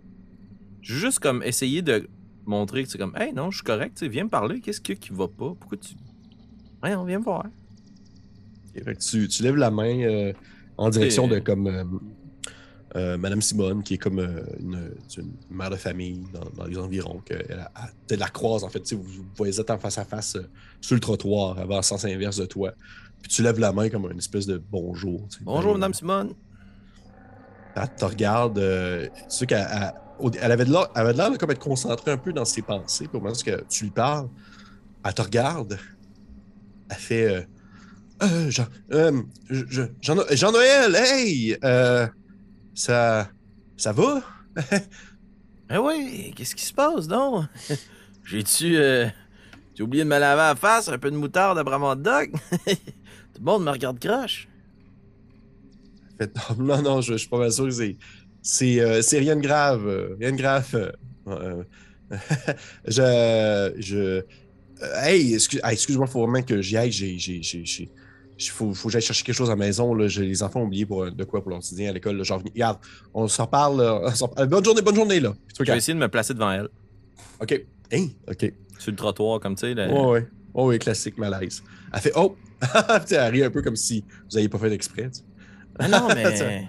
Je veux juste comme essayer de montrer que c'est comme « Hey, non, je suis correct, viens me parler, qu'est-ce qu'il y a qui va pas? Pourquoi tu... Ouais, on vient me voir. Et fait que tu, tu lèves la main euh, en direction de comme euh, euh, Madame Simone, qui est comme une, mère de famille dans, dans les environs, que elle, a- elle- tu la croise en fait, tu sais, vous, vous voyez en face à face sur le trottoir, avant le sens inverse de toi. Puis tu lèves la main comme une espèce de bonjour. Bonjour, Madame Simone. Elle te regarde. euh, qu'elle elle- avait de l'air de comme être concentrée un peu dans ses pensées. Au moment où tu lui parles, elle te regarde. Elle fait euh, Euh, Jean, euh, hey! ça, ça va? Eh oui, qu'est-ce qui se passe, donc? J'ai-tu... J'ai oublié de me laver la face, un peu de moutarde après mon dog? Tout le monde me regarde croche. Fait, non, non, je, je suis pas mal sûr que c'est. C'est euh, c'est rien de grave. euh, rien de grave. je. je euh, hey, excuse, hey, excuse-moi, il faut vraiment que j'y aille. J'ai. j'ai, j'ai, j'ai- il faut, faut que j'aille chercher quelque chose à la maison. Là. J'ai- Les enfants ont oublié pour, de quoi pour leur quotidien à l'école. Genre, regarde, on s'en parle. bonne journée, bonne journée. Là. Je vais essayer de me placer devant elle, OK. Hein? OK. sur le trottoir, comme tu sais. là. Ouais. Oh, oui, classique malaise. Elle fait Oh! Elle rit un peu comme si vous n'aviez pas fait exprès. tu sais. Ah non, mais...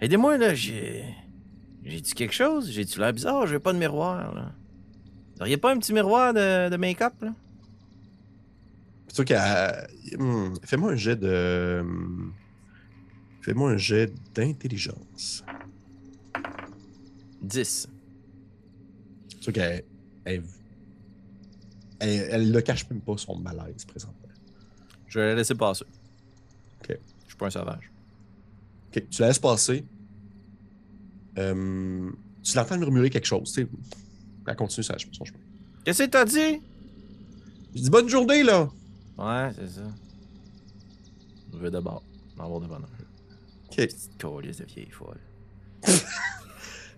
Aidez-moi, là, j'ai... J'ai-tu quelque chose? J'ai-tu l'air bizarre? J'ai pas de miroir, là. Vous auriez pas un petit miroir de, de make-up, là? Sûr qu'elle. Hmm, Fais-moi un jet de. Fais-moi un jet d'intelligence. 10. C'est sûr qu'elle. Elle, elle, elle ne cache même pas son malaise présentement. Je vais la laisser passer. Ok. Je suis pas un sauvage. Ok, tu la laisses passer. Euh, tu l'entends murmurer quelque chose. Tu sais. Elle continue sa- son chemin. Qu'est-ce que t'as dit? Je dis bonne journée, là! Ouais, c'est ça. Je vais d'abord. M'avoir de bonheur. Ok. Petite colisse de vieille folle.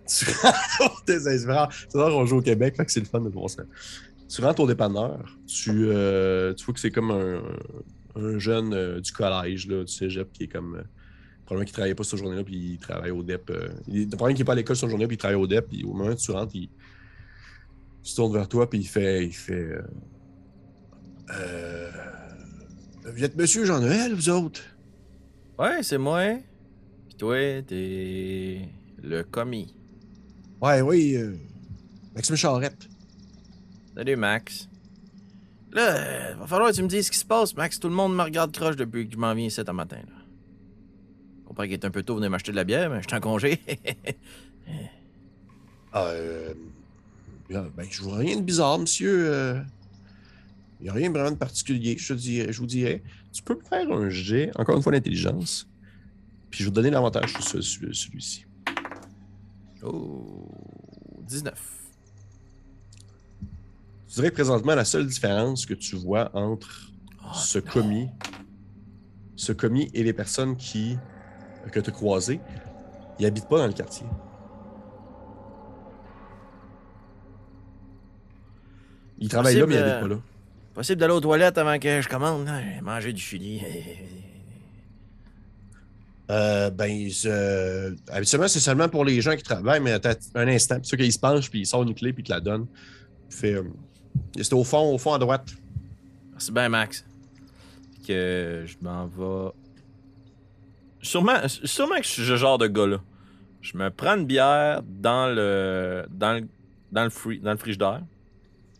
Tu rentres tes inspirants. C'est vrai qu'on joue au Québec, fait que c'est le fun de voir ça. Tu rentres au dépanneur, tu, euh, tu vois que c'est comme un, un jeune euh, du collège, là, du cégep, qui est comme. Probablement qui travaillait pas cette journée-là, puis il travaille au DEP. Euh, il, probablement qu'il n'est pas à l'école cette journée, puis il travaille au DEP, puis au moment où tu rentres, il, Il se tourne vers toi, puis il fait. Il fait. Euh, euh, vous êtes Monsieur Jean-Noël, vous autres? Ouais, c'est moi. Puis toi, t'es le commis. Ouais, oui. Euh, Maxime Charrette. Salut, Max. Là, va falloir que tu me dises ce qui se passe, Max. Tout le monde me regarde croche depuis que je m'en viens ici ce matin. Là. Comprends qu'il est un peu tôt, venir m'acheter de la bière, mais je suis en congé. ah, euh, ben, je vois rien de bizarre, monsieur. Euh. Il n'y a rien vraiment de particulier, je, te dirais, je vous dirais. Tu peux me faire un jet, encore une fois, d'intelligence. Puis je vais te donner l'avantage sur celui-ci. Oh, 19. Je dirais que présentement, la seule différence que tu vois entre Oh, ce non. commis, ce commis et les personnes qui que tu as croisées, ils n'habitent pas dans le quartier. Ils travaillent là, mais ils Possible, n'habitent pas là. Possible d'aller aux toilettes avant que je commande. hein? J'ai mangé du chili. Euh, ben, je- habituellement, c'est seulement pour les gens qui travaillent, mais attends un instant. Puis ceux qui se penchent, puis il sort une clé, puis il te la donne. Il fait. euh, c'est au fond, au fond à droite. Merci bien, Max. Que je m'en vais. Sûrement, sûrement que je suis ce genre de gars-là. Je me prends une bière dans le dans le, dans le, free- dans le frigidaire.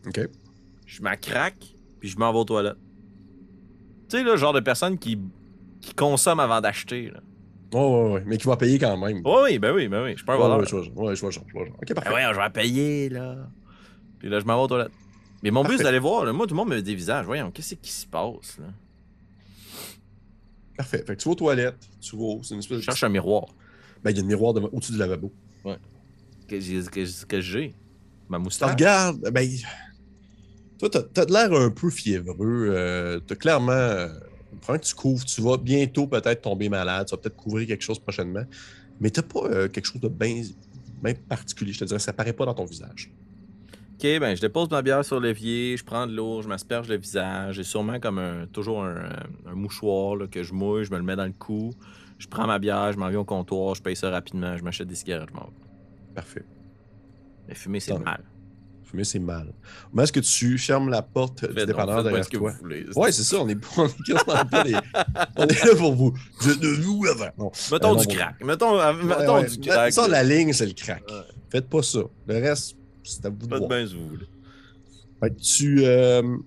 OK. Je m'en craque, puis je m'en vais aux toilettes. Tu sais, le genre de personne qui, qui consomme avant d'acheter. là. Oh, ouais, ouais, mais qui va payer quand même. Ouais, oui, ben oui, ben oui. Je suis pas un voleur. ouais, je vois, ouais, je vois, je. Ok, Ben parfait. ouais, je vais payer, là. Puis là, je m'en vais aux toilettes. Mais mon but, c'est d'aller voir. là. Moi, tout le monde me dévisage. Voyons, qu'est-ce qui se passe, là? Parfait. Fait que tu vas aux toilettes, tu vas. C'est une espèce Je de. cherche un miroir. Ben, il y a un miroir au-dessus du lavabo. que j'ai que, que j'ai ma moustache regardes, ben. Toi, t'as t'as de l'air un peu fiévreux. euh, t'as clairement. Euh, prends que tu couvres, tu vas bientôt peut-être tomber malade, tu vas peut-être couvrir quelque chose prochainement. Mais t'as pas euh, quelque chose de bien bien particulier, je te dirais. Ça paraît pas dans ton visage. Ok ben je dépose ma bière sur l'évier je prends de l'eau je m'asperge le visage j'ai sûrement comme un toujours un, un mouchoir là, que je mouille je me le mets dans le cou je prends ma bière je m'en viens au comptoir je paye ça rapidement je m'achète des cigarettes je m'en vais Parfait. mais fumer c'est mal Fumer, c'est mal. Comment est-ce que tu fermes la porte Faites du dépanneur derrière ce que toi? vous voulez. Ouais, c'est ça, on est, on est On est là pour vous. De, nous avant. Non. mettons Euh, non, du bon. crack mettons, euh, mettons Ouais, ouais. du crack Ça, la ligne, c'est le crack. Ouais. Faites pas ça. Le reste, c'est à vous de voir. bien ce que vous voulez Fait que tu euh,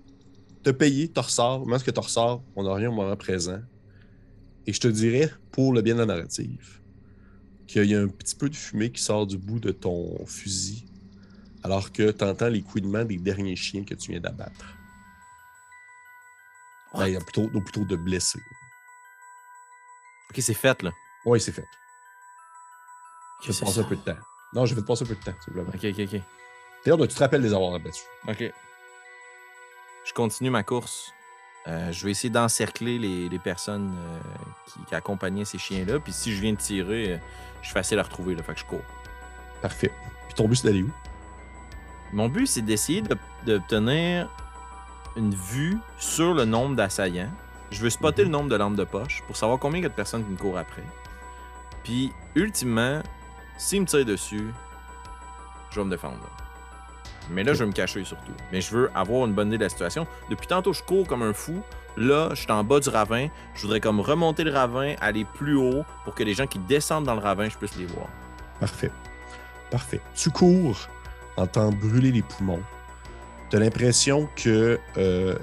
t'as payé, tu ressors. Comment est-ce que tu ressors? On n'a rien au moment présent. Et je te dirais, pour le bien de la narrative, qu'il y a un petit peu de fumée qui sort du bout de ton fusil, alors que tu entends les couinements des derniers chiens que tu viens d'abattre. Ben, il y a plutôt, ou plutôt de blessés. ok c'est fait là Oui, c'est fait. Je vais te passer un peu de temps. Non, je vais te passer un peu de temps, simplement. ok ok ok D'ailleurs, tu te rappelles les avoir abattus. Ok. Je continue ma course. Euh, je vais essayer d'encercler les, les personnes euh, qui, qui accompagnaient ces chiens-là. Puis si je viens de tirer, euh, je suis facile à retrouver. Là, fait que je cours. Parfait. Puis ton but, c'est d'aller où? Mon but, c'est d'essayer de- d'obtenir une vue sur le nombre d'assaillants. Je veux spotter Mhm. le nombre de lampes de poche pour savoir combien il y a de personnes qui me courent après. Puis, ultimement, s'ils me tirent dessus, je vais me défendre. Mais là, je vais me cacher surtout. Mais je veux avoir une bonne idée de la situation. Depuis tantôt, je cours comme un fou. Là, je suis en bas du ravin. Je voudrais comme remonter le ravin, aller plus haut pour que les gens qui descendent dans le ravin, je puisse les voir. Parfait. Parfait. Tu cours, entends brûler les poumons. Tu as l'impression que euh,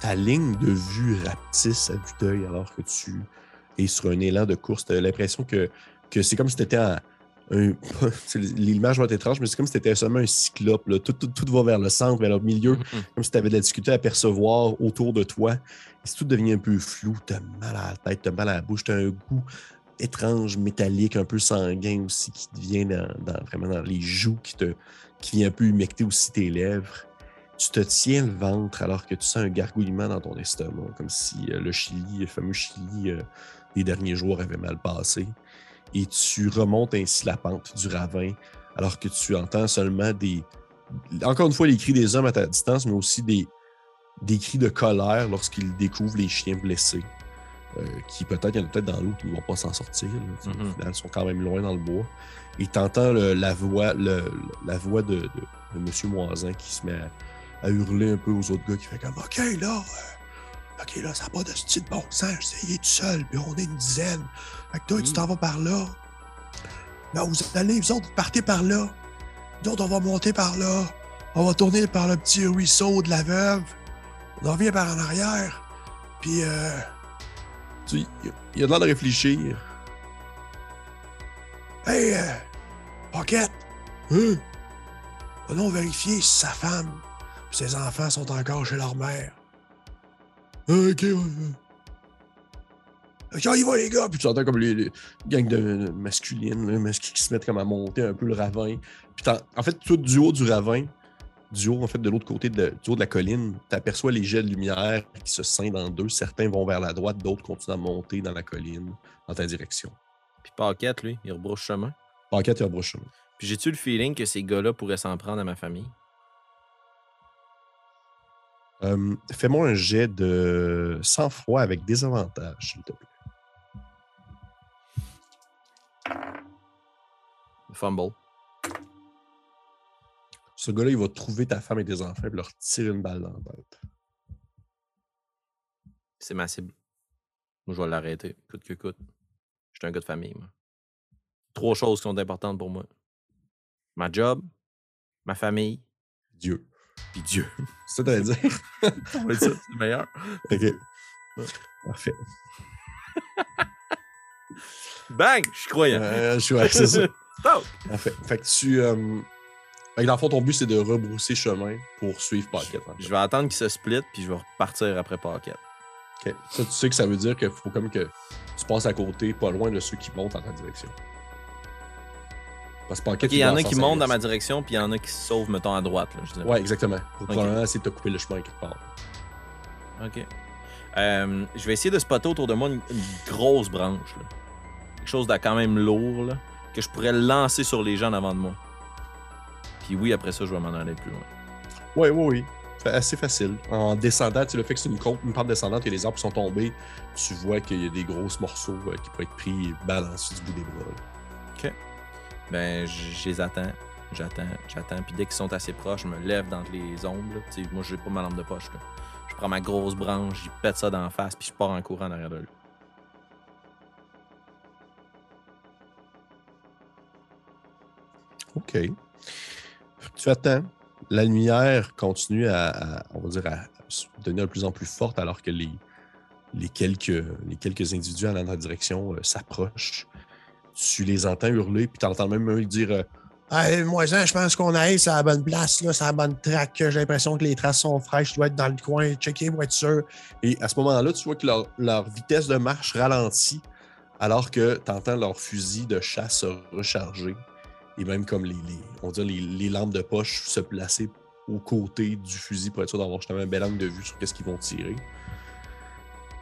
ta ligne de vue rapetisse à vue d'œil alors que tu es sur un élan de course. Tu as l'impression que, que c'est comme si tu étais en. L'image va être étrange, mais c'est comme si tu étais seulement un cyclope. là. Tout, tout- tout va vers le centre, vers le milieu, comme si tu avais de la difficulté à percevoir autour de toi. Et si tout devient un peu flou, tu as mal à la tête, tu as mal à la bouche, tu as un goût étrange, métallique, un peu sanguin aussi, qui te vient dans, dans- vraiment dans les joues, qui, te, qui vient un peu humecter aussi tes lèvres. Tu te tiens le ventre alors que tu sens un gargouillement dans ton estomac, comme si euh, le chili, le fameux chili euh, des derniers jours avait mal passé. Et tu remontes ainsi la pente du ravin alors que tu entends seulement des. Encore une fois, les cris des hommes à ta distance, mais aussi des, des cris de colère lorsqu'ils découvrent les chiens blessés. Euh, qui peut-être, il y en a peut-être dans l'eau qui ne vont pas s'en sortir. là. Sais, Mhm. Au final, ils sont quand même loin dans le bois. Et tu entends la voix, le- la voix de, monsieur Moisin qui se met à, à hurler un peu aux autres gars, qui fait comme OK, là, euh, OK, là, ça n'a pas de style de bon sens. Est tout seul, puis on est une dizaine. Fait que toi, tu Oui. t'en vas par là. Là, vous allez, vous autres, partez par là. Nous autres, on va monter par là. On va tourner par le petit ruisseau de la veuve. On en revient par en arrière. Puis, euh. Tu, il, il a l'air de réfléchir. Hey, euh. Pocket! Hein? Allons vérifier si sa femme et ses enfants sont encore chez leur mère. Ok, ouais. Ok, on y va, les gars! Puis tu entends comme les, les gangs de masculines, là, masculines qui se mettent comme à monter un peu le ravin. Puis t'en- en fait, tout du haut du ravin, du haut, en fait, de l'autre côté de, du haut de la colline, tu aperçois les jets de lumière qui se scindent en deux. Certains vont vers la droite, d'autres continuent à monter dans la colline, dans ta direction. Puis Paquette, lui, il rebrouche chemin. Paquette et rebrouche chemin. Puis j'ai-tu le feeling que ces gars-là pourraient s'en prendre à ma famille? Euh, Fais-moi un jet de sang-froid avec des avantages, s'il te plaît. Fumble. Ce gars-là, il va trouver ta femme et tes enfants et leur tirer une balle dans la tête. C'est ma cible. Moi, je vais l'arrêter, coûte que coûte. Je suis un gars de famille, moi. Trois choses qui sont importantes pour moi. Ma job, ma famille, Dieu. Puis Dieu. C'est ça que t'allais dire? On va dire ça, c'est meilleur. OK. Parfait. Bang! Je suis croyant. Euh, je suis ouais, c'est ça. Parfait. Fait que tu. Euh... Fait que dans le fond, ton but, c'est de rebrousser chemin pour suivre Pocket. en fait. Je vais attendre qu'il se split, puis je vais repartir après Paquette. OK. Ça, tu sais que ça veut dire qu'il faut comme que tu passes à côté, pas loin de ceux qui montent en ta direction. Parce que Pocket, Ok, il y en a qui montent dans ma direction, puis il y en a qui se sauvent, mettons, à droite. Là, je. Ouais, exactement. Pour Ok. probablement essayer de te couper le chemin quelque part. Ok. Euh, je vais essayer de spotter autour de moi une, une grosse branche. là. Quelque chose de quand même lourd, là, que je pourrais lancer sur les gens en avant de moi. Puis oui, après ça, je vais m'en aller plus loin. Oui, oui, oui. C'est assez facile. En descendant, tu le fait que c'est une, côte- une pente descendante et les arbres sont tombés, tu vois qu'il y a des grosses morceaux euh, qui pourraient être pris et balancés du bout des bras. là. Ben, je les attends. J'attends, j'attends. Puis dès qu'ils sont assez proches, je me lève dans les ombres. là. Moi, j'ai pas ma lampe de poche. Je prends ma grosse branche, j'y pète ça d'en face, puis je pars en courant en arrière de lui. OK. Tu attends. La lumière continue à, on va dire, à devenir de plus en plus forte alors que les, les, quelques, les quelques individus allant dans la direction euh, s'approchent. Tu les entends hurler, puis tu entends même eux dire euh, Hey, moi, je pense qu'on aille sur la bonne place, là, sur la bonne traque. J'ai l'impression que les traces sont fraîches, je dois être dans le coin, checker pour être sûr. Et à ce moment-là, tu vois que leur, vitesse de marche ralentit alors que tu entends leur fusil de chasse se recharger et même comme les, on dire les, lampes de poche se placer aux côtés du fusil pour être sûr d'avoir justement un bel angle de vue sur qu'est-ce qu'ils vont tirer.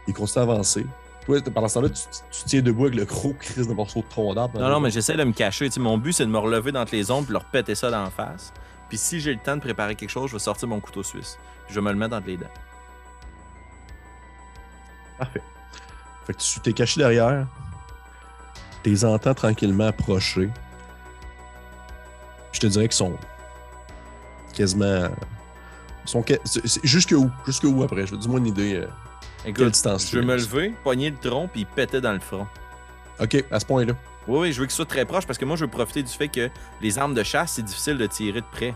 Ils continuent à avancer. Toi, pendant ce temps-là, tu, tu tiens debout avec le gros crise de morceau de tronc d'arbre. Non, non, mais j'essaie de me cacher. Tu sais, mon but, c'est de me relever d'entre les ombres, puis leur péter ça d'en face. Puis si j'ai le temps de préparer quelque chose, je vais sortir mon couteau suisse. Puis je vais me le mettre entre les dents. Parfait. Fait que tu t'es caché derrière. Tu les entends tranquillement approcher. Puis je te dirais qu'ils sont quasiment. Ils sont Jusque où? Jusque où après? Je Dis-moi une idée. euh, Écoute, je vais me lever, pogner le tronc, puis péter dans le front. Ok, à ce point-là. Oui, oui, je veux qu'ils soient très proches parce que moi, je veux profiter du fait que les armes de chasse, c'est difficile de tirer de près.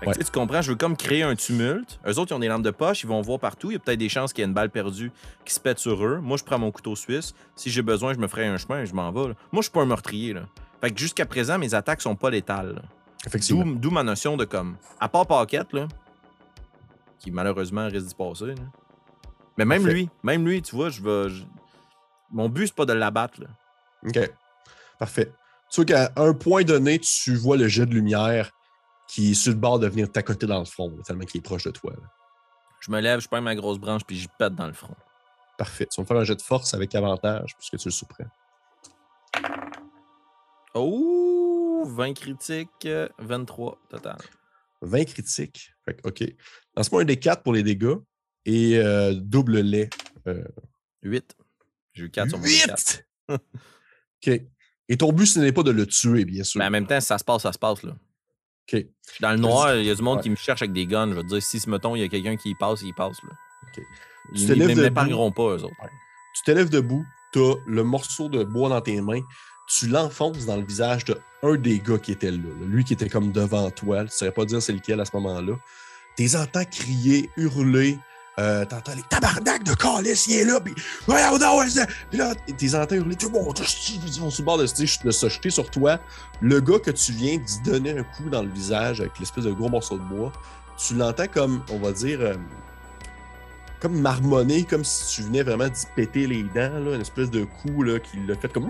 Fait que, Ouais. tu comprends, je veux comme créer un tumulte. Eux autres, ils ont des lampes de poche, ils vont voir partout. Il y a peut-être des chances qu'il y ait une balle perdue qui se pète sur eux. Moi, je prends mon couteau suisse. Si j'ai besoin, je me ferai un chemin et je m'en vais. là. Moi, je suis pas un meurtrier. Là. Fait que jusqu'à présent, mes attaques sont pas létales. là. Effectivement. D'où d'où ma notion de comme. À part Paquette, là, qui malheureusement risque d'y passer. là. Mais même Parfait. lui, même lui, tu vois, je vais. je- Mon but, c'est pas de l'abattre. OK. Parfait. Tu vois qu'à un point donné, tu vois le jet de lumière qui est sur le bord de venir t'accoter dans le front, tellement qu'il est proche de toi. là. Je me lève, je prends ma grosse branche, puis j'y pète dans le front. Parfait. Tu vas me faire un jet de force avec avantage, puisque tu le sous-prends. Oh, 20 critiques, euh, 23 total. 20 critiques. Fait que, OK. Lance-moi un des 4 pour les dégâts et euh, double lait. 8. J'ai eu 4 sur mon 4. 8! OK. Et ton but, ce n'est pas de le tuer, bien sûr. Mais en même temps, si ça se passe, ça se passe. là. OK. Dans le noir, il y a du monde qui me cherche avec des guns. Je veux dire, si, mettons, il y a quelqu'un qui y passe, il passe. Là. OK. Ils lèves ne m'épargneront pas, eux autres. Tu te lèves debout, tu as le morceau de bois dans tes mains, tu l'enfonces dans le visage de un des gars qui était là, là. lui qui était comme devant toi, tu ne saurais pas dire c'est lequel à ce moment-là. Tu les entends crier, hurler, euh, t'entends les tabarnak de calice, il est là, puis voyons donc, puis là, tu les entends hurler, tout monde, ils vont sur le bord de, de se jeter sur toi. Le gars que tu viens d'y donner un coup dans le visage avec l'espèce de gros morceau de bois, tu l'entends comme, on va dire, euh, comme marmonner, comme si tu venais vraiment d'y péter les dents, là, une espèce de coup là, qui l'a fait comme.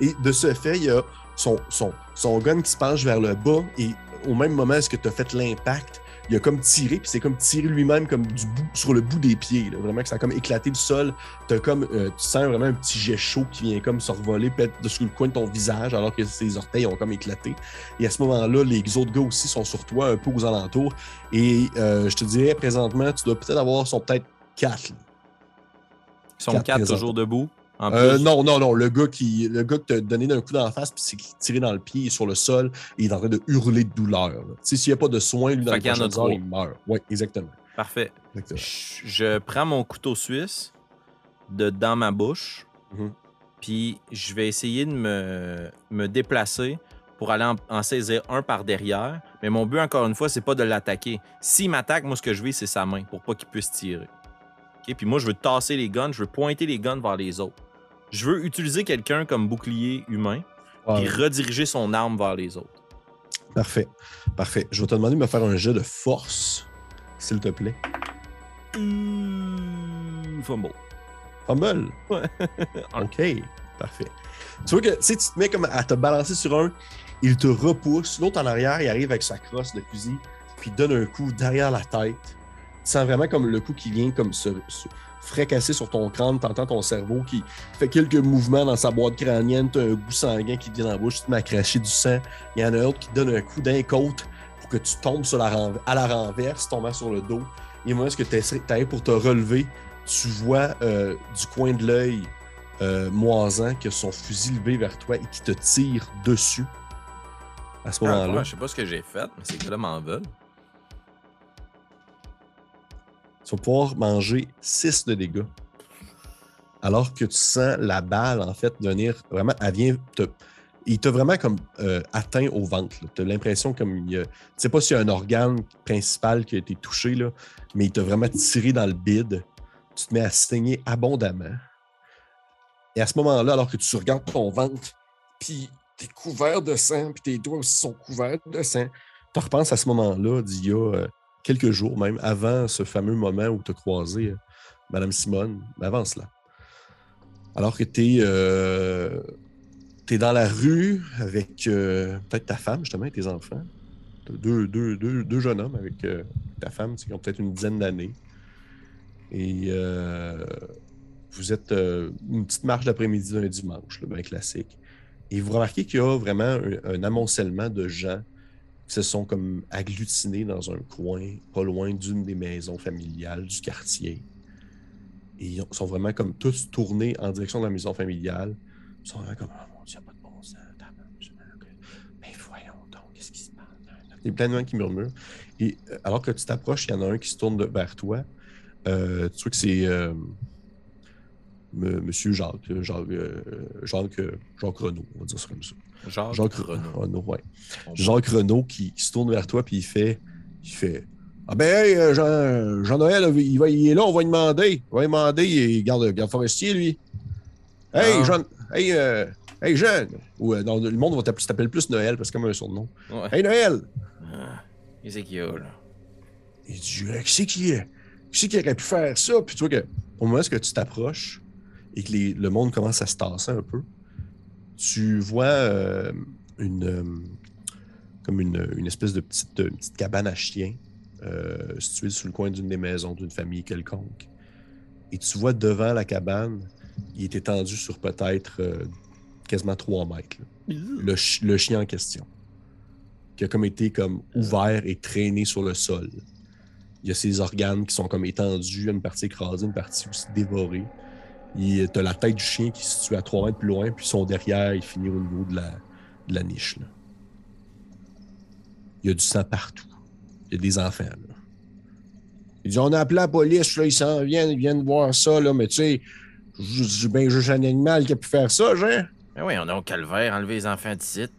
Et de ce fait, il y a son, son, son gun qui se penche vers le bas et au même moment, est-ce que tu as fait l'impact? Il a comme tiré, puis c'est comme tiré lui-même comme du bout, sur le bout des pieds. là. Vraiment que ça a comme éclaté du sol. T'as comme, euh, tu sens vraiment un petit jet chaud qui vient comme survoler peut-être dessus le coin de ton visage alors que ses orteils ont comme éclaté. Et à ce moment-là, les autres gars aussi sont sur toi, un peu aux alentours. Et euh, je te dirais, présentement, tu dois peut-être avoir, sont peut-être quatre. Ils sont Quatre toujours debout. En Euh, plus. non, non, non. Le gars qui, le gars qui t'a donné d'un coup dans la face, puis s'est tiré dans le pied, il est sur le sol, et il est en train de hurler de douleur. s'il n'y a pas de soins, lui, dans Fait trois. heures, il meurt. Oui, exactement. Parfait. exactement. Je, je prends mon couteau suisse de dans ma bouche, Mhm. puis je vais essayer de me, me déplacer pour aller en, en saisir un par derrière. Mais mon but, encore une fois, c'est pas de l'attaquer. S'il m'attaque, moi, ce que je veux, c'est sa main pour pas qu'il puisse tirer. OK? Puis moi, je veux tasser les guns, je veux pointer les guns vers les autres. Je veux utiliser quelqu'un comme bouclier humain, Ouais. puis rediriger son arme vers les autres. Parfait. Parfait. Je vais te demander de me faire un jet de force, s'il te plaît. Mmh, fumble. Fumble? Ouais. OK. Parfait. Tu vois que, tu sais, tu te mets comme à te balancer sur un, il te repousse. L'autre en arrière, il arrive avec sa crosse de fusil, puis donne un coup derrière la tête. Tu sens vraiment comme le coup qui vient comme se, se fracasser sur ton crâne. T'entends ton cerveau qui fait quelques mouvements dans sa boîte crânienne. T'as un goût sanguin qui te vient dans la bouche. Tu te mets à cracher du sang. Il y en a un autre qui te donne un coup d'un côte pour que tu tombes sur la renv- à la renverse, tombant sur le dos. Et moi, ce que tu pour te relever, tu vois euh, du coin de l'œil euh, Moisan qui a son fusil levé vers toi et qui te tire dessus. À ce moment-là. Ah, ouais, je sais pas ce que j'ai fait, mais ces gars-là m'en veulent. Tu vas pouvoir manger 6 de dégâts. Alors que tu sens la balle, en fait, venir vraiment, elle vient. Il t'a vraiment comme euh, atteint au ventre. Tu as l'impression comme. Tu sais pas s'il y a un organe principal qui a été touché, mais il t'a vraiment tiré dans le bide. Tu te mets à saigner abondamment. Et à ce moment-là, alors que tu regardes ton ventre, puis t'es couvert de sang, puis tes doigts aussi sont couverts de sang, tu repenses à ce moment-là d'il y a euh, quelques jours même, avant ce fameux moment où tu as croisé euh, Madame Simone, avant cela. Alors que tu es, dans la rue avec euh, peut-être ta femme, justement, et tes enfants. Deux, deux, deux, deux jeunes hommes avec euh, ta femme, qui ont peut-être une dizaine d'années. Et euh, vous êtes euh, une petite marche d'après-midi d'un dimanche, là, bien classique. Et vous remarquez qu'il y a vraiment un, amoncellement de gens se sont comme agglutinés dans un coin, pas loin d'une des maisons familiales du quartier. Ils sont vraiment comme tous tournés en direction de la maison familiale. Ils sont vraiment comme, oh mon Dieu, pas de bon sens. Mais voyons donc, qu'est-ce qui se passe? Il y a plein de gens qui murmurent. Et euh, alors que tu t'approches, il y en a un qui se tourne vers toi. Euh, tu vois que c'est euh, Monsieur Jacques, euh, Jacques, Jacques, Jacques Renaud, on va dire ça comme ça. Jacques, Jacques Renaud. Renaud, ouais. Jacques Renaud qui, qui se tourne vers toi puis il fait il fait Ah ben hey, euh, Jean, Jean-Noël, il, va, il est là, on va lui demander. On va lui demander, il garde, garde forestier, lui. Hey, Ah. Jean, hey, euh, hey Jean. Ou euh, non, le monde va t'appeler- plus Noël parce que c'est comme un surnom. Ouais. Hey Noël! Ah, y a, là? Il dit Qui c'est qui, qui, c'est qui aurait pu faire ça? Puis tu vois que au moment où tu t'approches et que les- le monde commence à se tasser un peu, tu vois euh, une, euh, comme une, une espèce de petite, une petite cabane à chiens euh, située sur le coin d'une des maisons d'une famille quelconque. Et tu vois devant la cabane, il est étendu sur peut-être quasiment 3 mètres. le, chi- le chien en question, qui a comme été comme ouvert et traîné sur le sol. Il y a ses organes qui sont comme étendus, une partie écrasée, une partie aussi dévorée. Il t'as la tête du chien qui se situe à 3 mètres plus loin, puis son derrière, il finit au niveau de la, niche. il y a du sang partout. Il y a des enfants. Là. Il On a appelé la police, là, ils s'en viennent, ils viennent voir ça, là, mais tu sais, je dis ben juste un animal qui a pu faire ça, genre. Ben oui, on a au calvaire, enlever les enfants de site.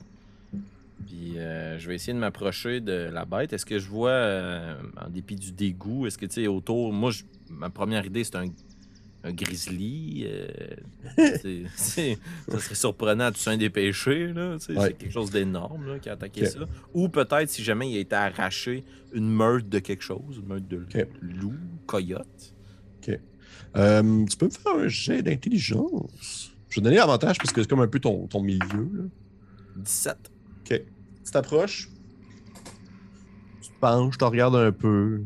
Puis euh, je vais essayer de m'approcher de la bête. Est-ce que je vois, euh, en dépit du dégoût, est-ce que tu sais, autour. Moi, je- ma première idée, c'est un, un grizzly. euh, c'est- c'est- ça serait surprenant à Toussaint des péchés, là. Ouais. C'est quelque chose d'énorme là, qui a attaqué Ok. ça. Ou peut-être, si jamais il a été arraché, une meute de quelque chose, une meute de Ok. loup, coyote. Euh, tu peux me faire un jet d'intelligence? Je vais te donner l'avantage parce que c'est comme un peu ton, ton milieu. Là. 17. Ok. Tu t'approches. Tu te penches, tu te regardes un peu.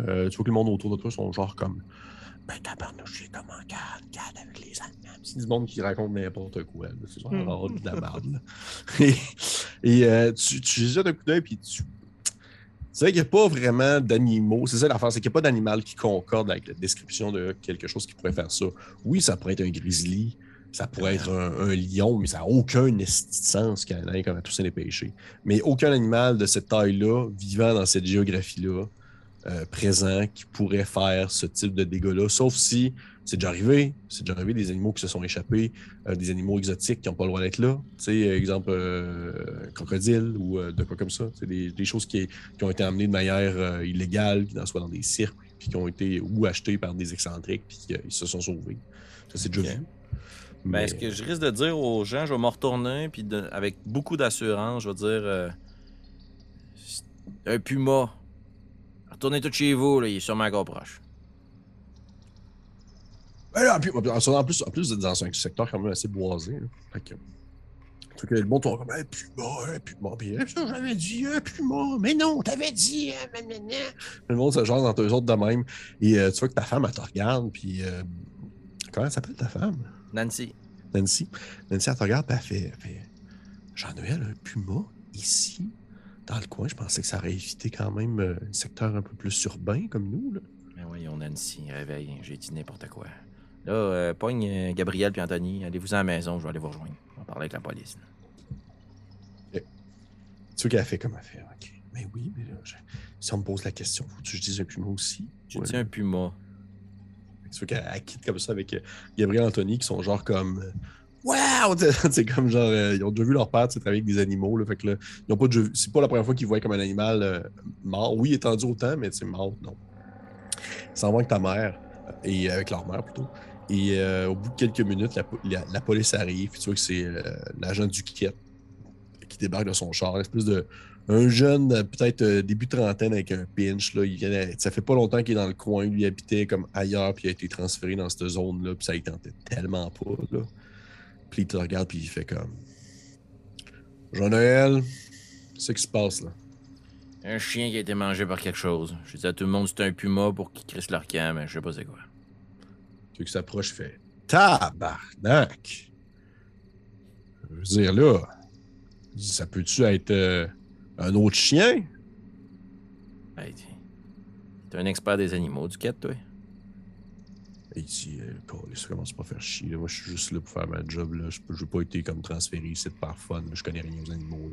Euh, tu vois que le monde autour de toi sont genre comme. Ben, tabarnouche, c'est comment calme, calme avec les Allemands. C'est du monde qui raconte n'importe quoi. là. C'est genre Hmm. de la merde. là. Et, et, euh, tu, tu jettes un coup d'œil, puis tu. C'est vrai qu'il n'y a pas vraiment d'animaux. C'est ça l'affaire, c'est qu'il n'y a pas d'animal qui concorde avec la description de quelque chose qui pourrait faire ça. Oui, ça pourrait être un grizzly, ça pourrait être un, un lion, mais ça n'a aucun sens qu'il y en ait comme à tous les péchés. Mais aucun animal de cette taille-là, vivant dans cette géographie-là, euh, présent, qui pourrait faire ce type de dégâts-là, sauf si c'est déjà arrivé, c'est déjà arrivé des animaux qui se sont échappés, euh, des animaux exotiques qui n'ont pas le droit d'être là. Tu sais, exemple, euh, crocodile ou de quoi comme ça. C'est des, des choses qui, qui ont été amenées de manière illégale, qui soit dans des cirques, puis qui ont été ou achetées par des excentriques, puis qui, ils se sont sauvés. Ça, c'est déjà vu. Ben, Mais- ce que je risque de dire aux gens, je vais me retourner, puis de- avec beaucoup d'assurance, je vais dire euh, un puma. Retournez tout chez vous, là, il est sûrement encore proche. Ben là, en plus, en plus, vous êtes dans un secteur quand même assez boisé. Là. Fait que, fait que le monde tourne comme un puma, un puma. Puis eh, ça, j'avais dit un puma. Mais non, t'avais dit. euh, nanana. Le monde se jase entre eux autres de même. Et euh, tu vois que ta femme, elle te regarde. Puis. euh, comment elle s'appelle ta femme? Nancy. Nancy. Nancy, elle te regarde. Puis elle fait. fait, Jean-Noël, un puma ici, dans le coin. Je pensais que ça aurait évité quand même euh, un secteur un peu plus urbain comme nous. Là. Ben voyons, Nancy, réveille, j'ai dit n'importe quoi. Là, euh, pogne euh, Gabriel puis Anthony, allez-vous à la maison, je vais aller vous rejoindre. On va parler avec la police. là. Tu qu'elle fait comme elle fait. OK. Mais oui, mais là, je- si on me pose la question, faut que je dise un puma aussi. J'ai Ouais. dit un puma. Tu vois qu'elle elle quitte comme ça avec euh, Gabriel et Anthony qui sont genre comme. Wow! C'est comme genre. euh, ils ont déjà vu leur père travailler avec des animaux. Là, fait que là, ils ont pas déjà C'est pas la première fois qu'ils voient comme un animal euh, mort. Oui, étendu au temps, mais c'est mort, non. Ils s'en vont avec ta mère, et avec leur mère plutôt. Et euh, au bout de quelques minutes, la, la- police arrive. Puis tu vois que c'est l'agent du quai qui débarque de son char. Une espèce de. Un jeune, peut-être début trentaine avec un pinch. Là, il vient, ça fait pas longtemps qu'il est dans le coin. Lui il habitait comme ailleurs, puis il a été transféré dans cette zone-là. Puis ça il tentait tellement pas. Là. Puis il te regarde, puis il fait comme. Jean-Noël, c'est ce qui se passe là? Un chien qui a été mangé par quelque chose. Je dis à tout le monde c'est un puma pour qu'ils crissent leur camp, mais je sais pas c'est quoi. Celui qui s'approche fait Tabarnak! Je veux dire, là, ça peut-tu être euh, un autre chien? Hey, t'es un expert des animaux, du quête, toi? Et euh, Câlisse, ça commence pas à faire chier. là. Moi, je suis juste là pour faire ma job. Là. Je n'ai pas été comme transféré ici par fun. là. Je connais rien aux animaux.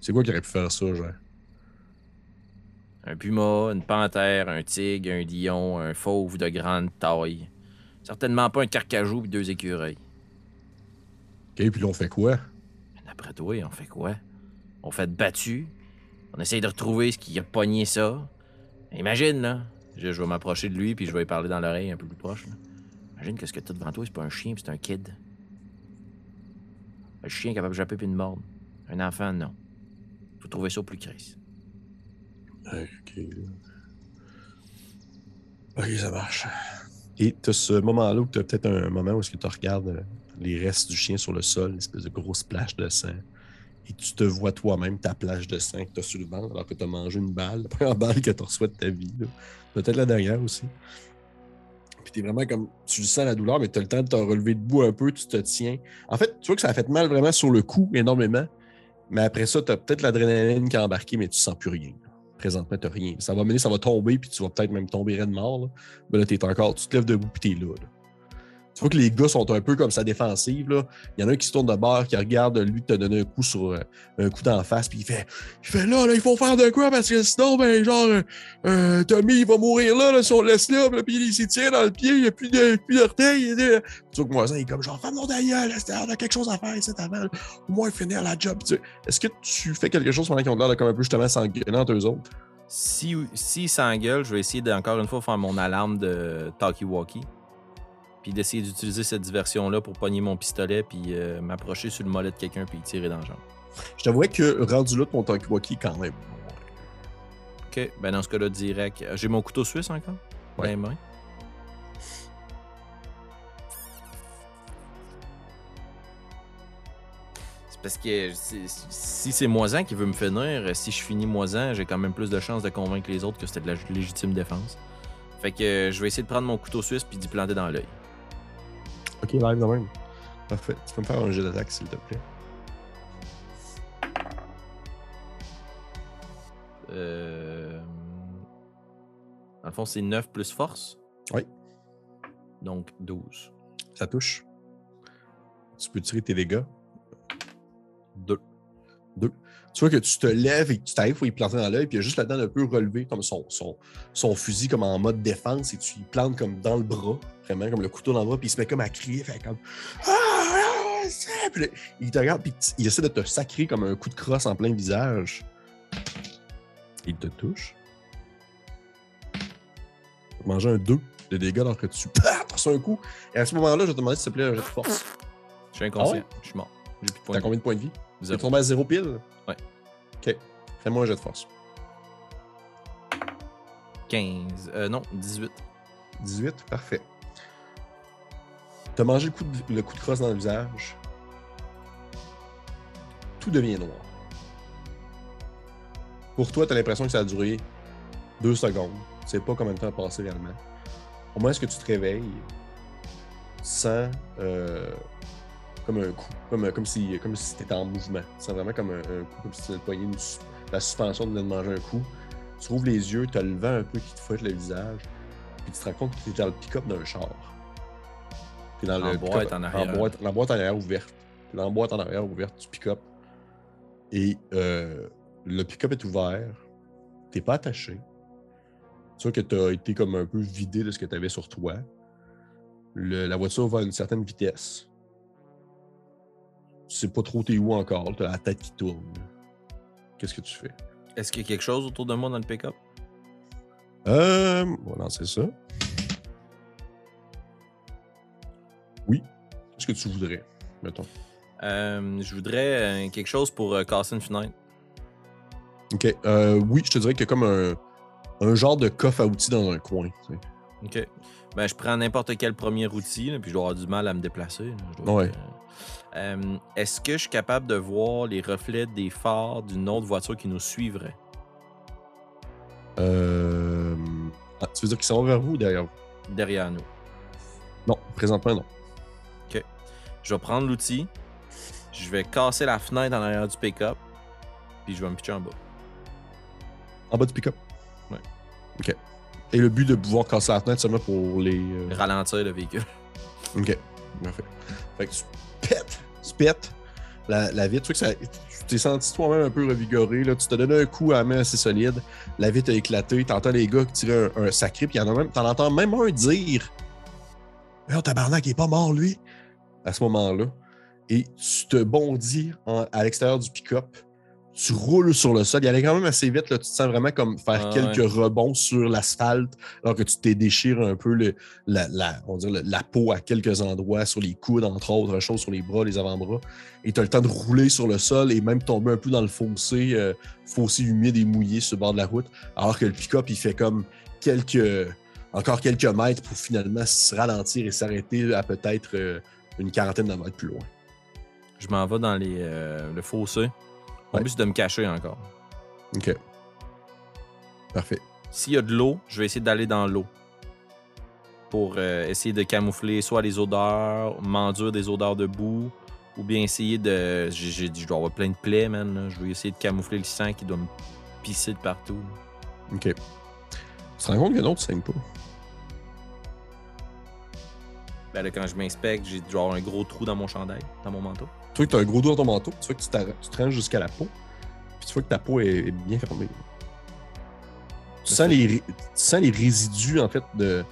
C'est quoi qui aurait pu faire ça, genre? Un puma, une panthère, un tigre, un lion, un fauve de grande taille. Certainement pas un carcajou puis deux écureuils. OK, puis là, on fait quoi? Mais D'après toi, on fait quoi? On fait battu. On essaye de retrouver ce qui a pogné ça. Imagine, là. Je, vais m'approcher de lui puis je vais lui parler dans l'oreille un peu plus proche. là. Imagine que ce que t'as devant toi, c'est pas un chien, c'est un kid. Un chien capable de japper puis de mordre. Un enfant, non. Faut trouver ça au plus crise. OK. OK, ça marche. Et tu as ce moment-là où tu as peut-être un moment où est-ce que tu regardes euh, les restes du chien sur le sol, une espèce de grosse plage de sang. Et tu te vois toi-même, ta plage de sang que tu as sur le ventre, alors que tu as mangé une balle, la première balle que tu reçois de ta vie. Peut-être la dernière aussi. Puis tu es vraiment comme. Tu sens la douleur, mais tu as le temps de te relever debout un peu, tu te tiens. En fait, tu vois que ça a fait mal vraiment sur le cou énormément. Mais après ça, tu as peut-être l'adrénaline qui a embarqué, mais tu sens plus rien. Présentement, tu rien. Ça va mener, ça va tomber, puis tu vas peut-être même tomber raide mort. Là. Mais là, tu encore. Tu te lèves debout, puis tu es là. Tu vois que les gars sont un peu comme sa défensive. Là. Il y en a un qui se tourne de bord, qui regarde lui te donner un coup sur euh, un coup d'en face, puis il fait, il fait là, là, il faut faire de quoi parce que sinon, ben, genre, euh, euh, Tommy, il va mourir là, là si on le laisse là, puis il s'est tiré dans le pied, il n'y a plus de plus d'orteil. Tu vois que moi, il est comme genre, fais mon d'ailleurs, on a quelque chose à faire ici avant, au moins finir la job. Est-ce que tu fais quelque chose pendant qu'ils ont comme un peu justement entre eux autres? Si, si s'engueulent, je vais essayer de, encore une fois faire mon alarme de talkie-walkie puis d'essayer d'utiliser cette diversion-là pour pogner mon pistolet, puis euh, m'approcher sur le mollet de quelqu'un, puis tirer dans le jambe. Je t'avouerais que rendu là, ton talkie-walkie, quand même. Ok, ben dans ce cas-là, direct. J'ai mon couteau suisse encore? Ouais. dans les mains? C'est parce que si c'est Moisan qui veut me finir, si je finis Moisan, j'ai quand même plus de chances de convaincre les autres que c'était de la légitime défense. Fait que euh, je vais essayer de prendre mon couteau suisse puis d'y planter dans l'œil. Ok, live de même. Parfait. Tu peux me faire un jeu d'attaque, s'il te plaît? Euh... Dans le fond, c'est 9 plus force? Oui. Donc 12. Ça touche. Tu peux tirer tes dégâts? 2. Tu vois que tu te lèves et que tu t'arrives pour y planter dans l'œil, puis il y a juste là-dedans un peu relevé comme son, son, son fusil comme en mode défense et tu y plantes comme dans le bras, vraiment comme le couteau dans le bras, puis il se met comme à crier, fait comme Ah! ah, Puis là, il te regarde, puis il essaie de te sacrer comme un coup de crosse en plein visage. Il te touche. Manger un 2 de dégâts alors que tu pars sur un coup. Et à ce moment-là, je vais te demander s'il te plaît un jet de force. Je suis inconscient. Ah? Je suis mort. T'as combien de points de vie? Vie. T'es Zéro. tombé à zéro pile? Ouais. Ok. Fais-moi un jet de force. 15. Euh, non, 18. 18, parfait. T'as mangé le coup, de, le coup de crosse dans le visage. Tout devient noir. Pour toi, t'as l'impression que ça a duré deux secondes. Tu sais pas combien de temps a passé réellement. Au moins, est-ce que tu te réveilles sans euh, comme un coup, comme, comme si comme si t'étais en mouvement. C'est vraiment comme un, un coup, comme si tu venais de su- la suspension de venir de manger un coup. Tu rouvres les yeux, t'as le vent un peu qui te fouette le visage, puis tu te rends compte que t'es dans le pick-up d'un char. T'es dans En le boîte en arrière. boîte, la boîte en arrière ouverte. T'es dans la boîte en arrière ouverte du pick-up. Et euh, le pick-up est ouvert. T'es pas attaché. Tu vois que t'as été comme un peu vidé de ce que t'avais sur toi. Le- la voiture va à une certaine vitesse. Tu sais pas trop t'es où encore? T'as la tête qui tourne. Qu'est-ce que tu fais? Est-ce qu'il y a quelque chose autour de moi dans le pick-up? Euh, on va lancer ça. Oui. Qu'est-ce que tu voudrais, mettons? Euh, je voudrais euh, quelque chose pour euh, casser une fenêtre. Ok. Euh, oui, je te dirais qu'il y a comme un, un genre de coffre à outils dans un coin. tu sais. Ok. Ben, je prends n'importe quel premier outil, là, puis je dois avoir du mal à me déplacer. là. Je dois- Ouais. Euh, Est-ce que je suis capable de voir les reflets des phares d'une autre voiture qui nous suivrait? Euh... ah, tu veux dire qu'ils s'en vont vers vous ou derrière vous? derrière nous? Non, présentement, non. Je vais prendre l'outil, je vais casser la fenêtre en arrière du pick-up, puis je vais me pitcher en bas. En bas du pick-up? Ouais. Ok. Et le but de pouvoir casser la fenêtre seulement pour les. euh, Ralentir le véhicule. Ok. Parfait. Fait que tu pètes, tu pètes la, la. Tu vois que tu t'es senti toi-même un peu revigoré. Là. Tu t'as donné un coup à main assez solide. La vitre a éclaté. T'entends les gars tirer un, un sacré. Puis en t'en entends même un dire Oh, tabarnak, il est pas mort, lui. À ce moment-là. Et tu te bondis à l'extérieur du pick-up. Tu roules sur le sol. Il allait quand même assez vite. Là. Tu te sens vraiment comme faire Ah quelques rebonds sur l'asphalte alors que tu t'es déchiré un peu le, la, la- on la peau à quelques endroits, sur les coudes, entre autres choses, sur les bras, les avant-bras. Et tu as le temps de rouler sur le sol et même tomber un peu dans le fossé, euh, fossé humide et mouillé sur le bord de la route. Alors que le pick-up, il fait comme quelques, encore quelques mètres pour finalement se ralentir et s'arrêter à peut-être euh, une quarantaine de mètres plus loin. Je m'en vais dans les, euh, le fossé. Mon Ouais. but, c'est de me cacher encore. OK. Parfait. S'il y a de l'eau, je vais essayer d'aller dans l'eau. Pour euh, essayer de camoufler soit les odeurs, m'enduire des odeurs de boue, ou bien essayer de. j'ai- j'ai- Je dois avoir plein de plaies, man. là. Je vais essayer de camoufler le sang qui doit me pisser de partout. OK. Tu te rends compte que non, tu saignes pas? Ben là, quand je m'inspecte, j'ai genre un gros trou dans mon chandail, dans mon manteau. Tu vois que tu as un gros doigt dans ton manteau, tu vois que tu, te ranges jusqu'à la peau, puis tu vois que ta peau est, bien fermée. Tu sens, les, sens les résidus, en fait, de.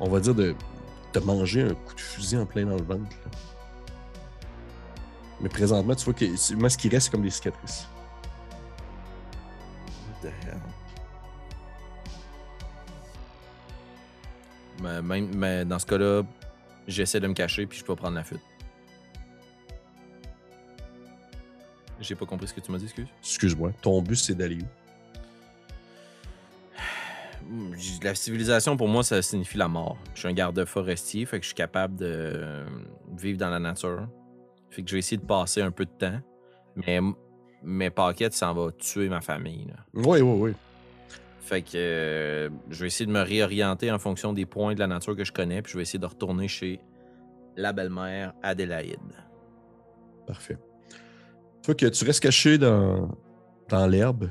On va dire de. de manger un coup de fusil en plein dans le ventre. Mais présentement, tu vois que moi, ce qui reste, c'est comme des cicatrices. Hell? Mais, même, mais dans ce cas-là, j'essaie de me cacher puis je peux prendre la fuite. J'ai pas compris ce que tu m'as dit, excuse. Excuse-moi. Ton but, c'est d'aller où? La civilisation, pour moi, ça signifie la mort. Je suis un garde forestier, fait que je suis capable de euh, vivre dans la nature. Fait que je vais essayer de passer un peu de temps. Mais m- mes paquettes, ça en va tuer ma famille. là. Oui, oui, oui. Fait que euh, je vais essayer de me réorienter en fonction des points de la nature que je connais, puis je vais essayer de retourner chez la belle-mère Adélaïde. Parfait. Tu vois que tu restes caché dans, dans l'herbe.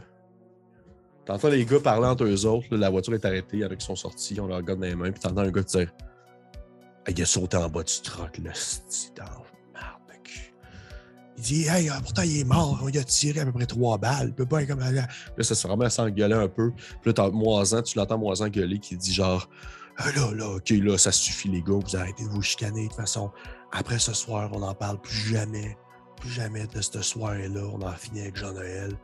T'entends les gars parler entre eux autres. la voiture est arrêtée, il y en a qui sont sortis, on leur regarde dans les mains, puis t'entends un gars te dire Hey, Il a sauté en bas du truck, là, merde. Il dit Hey, euh, pourtant il est mort, il a tiré à peu près trois balles, comme. Là, ça se remet à s'engueuler un peu. Puis là, Moisan, tu l'entends Moisan gueuler qui dit genre Ah, là, là, ok, là, ça suffit, les gars, vous arrêtez de vous chicaner. De toute façon, après ce soir, on n'en parle plus jamais. Plus jamais de cette soirée-là. On en finit avec Jean-Noël.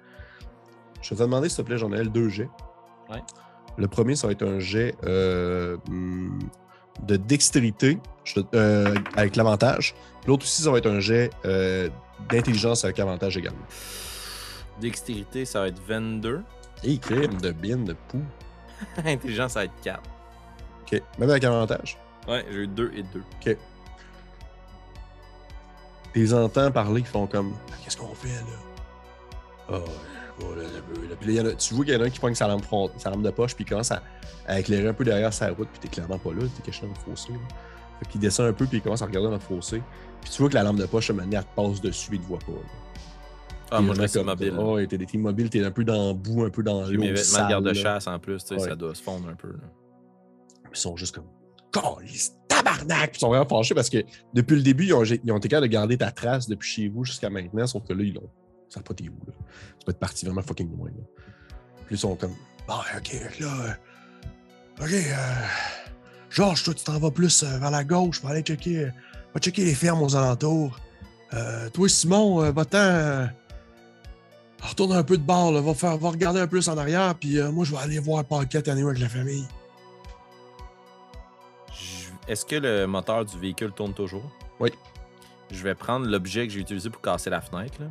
Je vais te demander, s'il te plaît, Jean-Noël, deux jets. Ouais. Le premier, ça va être un jet euh, de dextérité je euh, avec l'avantage. L'autre aussi, ça va être un jet euh, d'intelligence avec avantage également. Dextérité, ça va être 22. Et crime de bin, de pou. Intelligence, ça va être 4. OK. Même avec avantage. Ouais, j'ai eu 2 et 2. OK. Les entends parler, ils font comme Ah, Qu'est-ce qu'on fait là? Voilà, là, là. Puis là, il y en a- tu vois qu'il y en a un qui pogne sa lampe, front- sa lampe de poche, puis il commence à, à éclairer un peu derrière sa route, puis t'es clairement pas là, t'es caché dans le fossé. Là. Fait qu'il descend un peu, puis il commence à regarder dans le fossé. Puis tu vois que la lampe de poche, à un elle te passe dessus, il te voit pas. Ah, moi, je est reste comme- immobile. Oh, t'es immobile, t'es un peu dans le bout, un peu dans l'eau. mes vêtements de garde-chasse en plus, tu sais, Ouais. ça doit se fondre un peu. là. Ils sont juste comme Calice, ils sont vraiment fâchés parce que depuis le début, ils ont, été capables de garder ta trace depuis chez vous jusqu'à maintenant, sauf que là, ils l'ont. Savent pas t'es où, là. Tu peux être parti vraiment fucking loin, là. Puis ils sont comme Bon, ok, là. euh, ok, euh, Georges, toi, tu t'en vas plus euh, vers la gauche pour aller checker, euh, va checker les fermes aux alentours. Euh, toi, Simon, va-t'en. retourne un peu de bord, là, va, va regarder un peu plus en arrière, puis moi, je vais aller voir Paquette anyway avec la famille. Est-ce que le moteur du véhicule tourne toujours? Oui. Je vais prendre l'objet que j'ai utilisé pour casser la fenêtre. Là.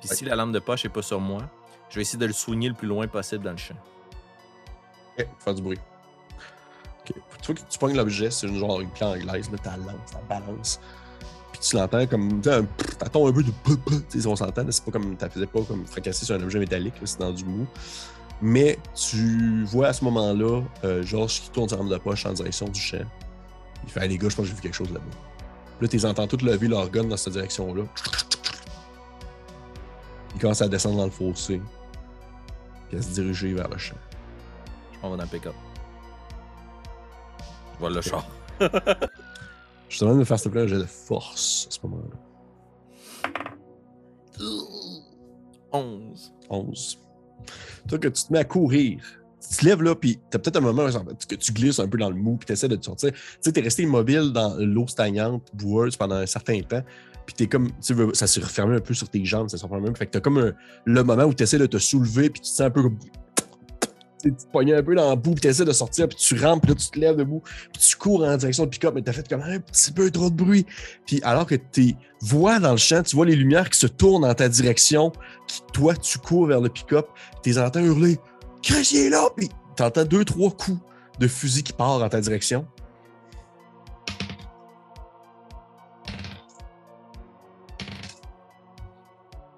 Puis si la lampe de poche n'est pas sur moi, je vais essayer de le soigner le plus loin possible dans le champ. Ok, faire du bruit. Ok. Tu vois que tu pognes l'objet, c'est une genre une clé anglaise, là, ta lance, ta balance. Puis tu l'entends comme. tu sais, un pfff, T'entends un peu de. Tu sais, on s'entend, c'est pas comme. T'as faisais pas comme fracasser sur un objet métallique, c'est dans du mou. Mais tu vois à ce moment-là, euh, Georges qui tourne sa lampe de poche en direction du champ. Il fait Hey, les gars, je pense que j'ai vu quelque chose là-bas. Là, tu les entends tous lever leur gun dans cette direction-là. Ils commencent à descendre dans le fossé. Puis à se diriger vers le champ. Je m'en vais dans le pick-up. Je vois le char. Je te demande de me faire, s'il te plaît, un jet de force à ce moment-là. 11. 11. Toi, que tu te mets à courir, tu te lèves là, puis t'as peut-être un moment que tu glisses un peu dans le mou, puis t'essaies de te sortir. Tu sais, t'es resté immobile dans l'eau stagnante, boueuse pendant un certain temps, puis t'es comme, tu sais, ça s'est refermé un peu sur tes jambes, ça s'est refermé un peu. Fait que t'as comme le moment où t'essaies de te soulever, puis tu te sens un peu comme. Tu te pognes un peu dans la boue, puis t'essaies de sortir, puis tu rampes, puis là, tu te lèves debout, puis tu cours en direction du pick-up, mais t'as fait comme un petit peu trop de bruit. Puis alors que tu vois dans le champ, tu vois les lumières qui se tournent dans ta direction, qui, toi, tu cours vers le pick-up, t'es entends hurler « Chris, il est là! » Puis t'entends deux, trois coups de fusil qui partent dans ta direction.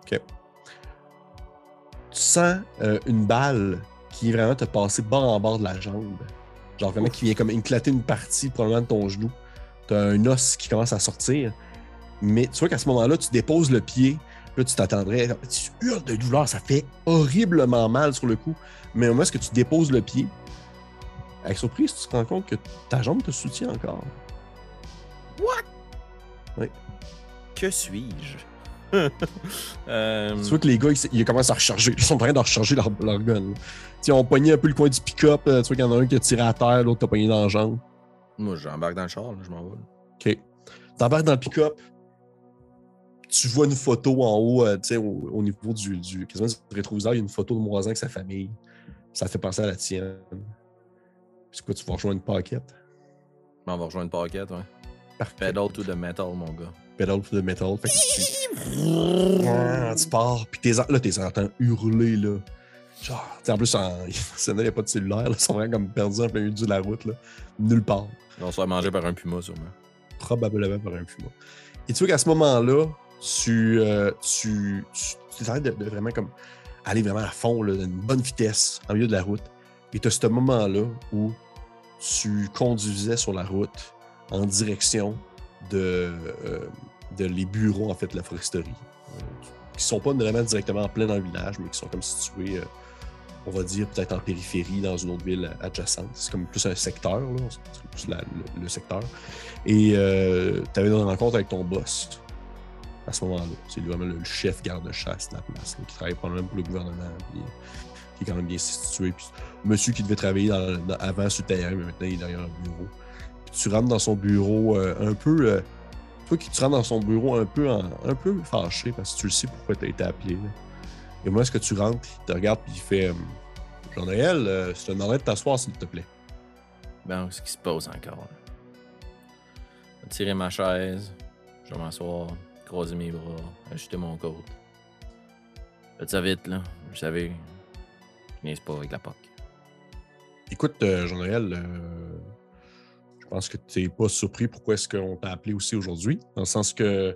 OK. Tu sens euh, une balle qui vraiment te passer bord en bord de la jambe. Genre vraiment qui vient comme éclater une partie probablement de ton genou. T'as un os qui commence à sortir. Mais tu vois qu'à ce moment-là, tu déposes le pied. Là, tu t'attendrais. Tu hurles de douleur. Ça fait horriblement mal sur le coup. Mais au moment où tu déposes le pied, avec surprise, tu te rends compte que ta jambe te soutient encore. Que suis-je? Euh, Tu vois que les gars, ils, ils commencent à recharger. Ils sont en train de recharger leur, leur gun. là. Tu sais, Ils ont pogné un peu le coin du pick-up. euh, Tu vois qu'il y en a un qui a tiré à terre, l'autre a pogné dans la jambe. Moi, j'embarque dans le char, là, je m'en vais. OK. T'embarques dans le pick-up. Tu vois une photo en haut, euh, au, au niveau du, du, quasiment du rétroviseur, il y a une photo de Moisin avec sa famille. Ça fait penser à la tienne. C'est quoi, tu vas rejoindre une paquette? On va rejoindre Pocket, ouais. Parfait. Pedal to the metal, mon gars. Pedal to the metal. Fait que tu... Tu pars, puis t'es, là, t'es entends hurler, là. Genre, en plus, en... il n'y a pas de cellulaire, là. Ils sont vraiment comme perdus en plein milieu de la route, là. Nulle part. On se fait manger par un puma, sûrement. probablement par un puma. Et tu vois qu'à ce moment-là, tu, euh, tu, tu, de, vraiment comme aller vraiment à fond, là, d'une bonne vitesse, en milieu de la route. Et tu as ce moment-là où tu conduisais sur la route en direction de, euh, de les bureaux, en fait, de la foresterie. euh, qui sont pas vraiment directement en plein dans le village, mais qui sont comme situés, euh, on va dire, peut-être en périphérie, dans une autre ville adjacente. C'est comme plus un secteur, là. Plus le- le secteur. Et tu avais une rencontre avec ton boss à ce moment-là. C'est vraiment le, chef garde-chasse de la place, qui travaille probablement pour le gouvernement, qui est quand même bien situé. Puis, monsieur qui devait travailler avant sur le terrain, mais maintenant il est derrière un bureau. Puis tu rentres dans son bureau euh, un peu. euh, toi qui tu rentres dans son bureau un peu, en- un peu fâché parce que tu le sais pourquoi tu as été appelé. là. Et moi, est-ce que tu rentres, il te regarde, puis il fait euh, Jean-Noël, je te demanderais de t'asseoir, s'il te plaît. Ben, ce qui se passe encore. Je vais tirer ma chaise, je vais m'asseoir, croiser mes bras, ajuster mon côte. Faites ça vite, là. Vous savez, je niaise pas avec la POC. Écoute, euh, Jean-Noël, euh, je pense que tu n'es pas surpris pourquoi est-ce qu'on t'a appelé aussi aujourd'hui. Dans le sens que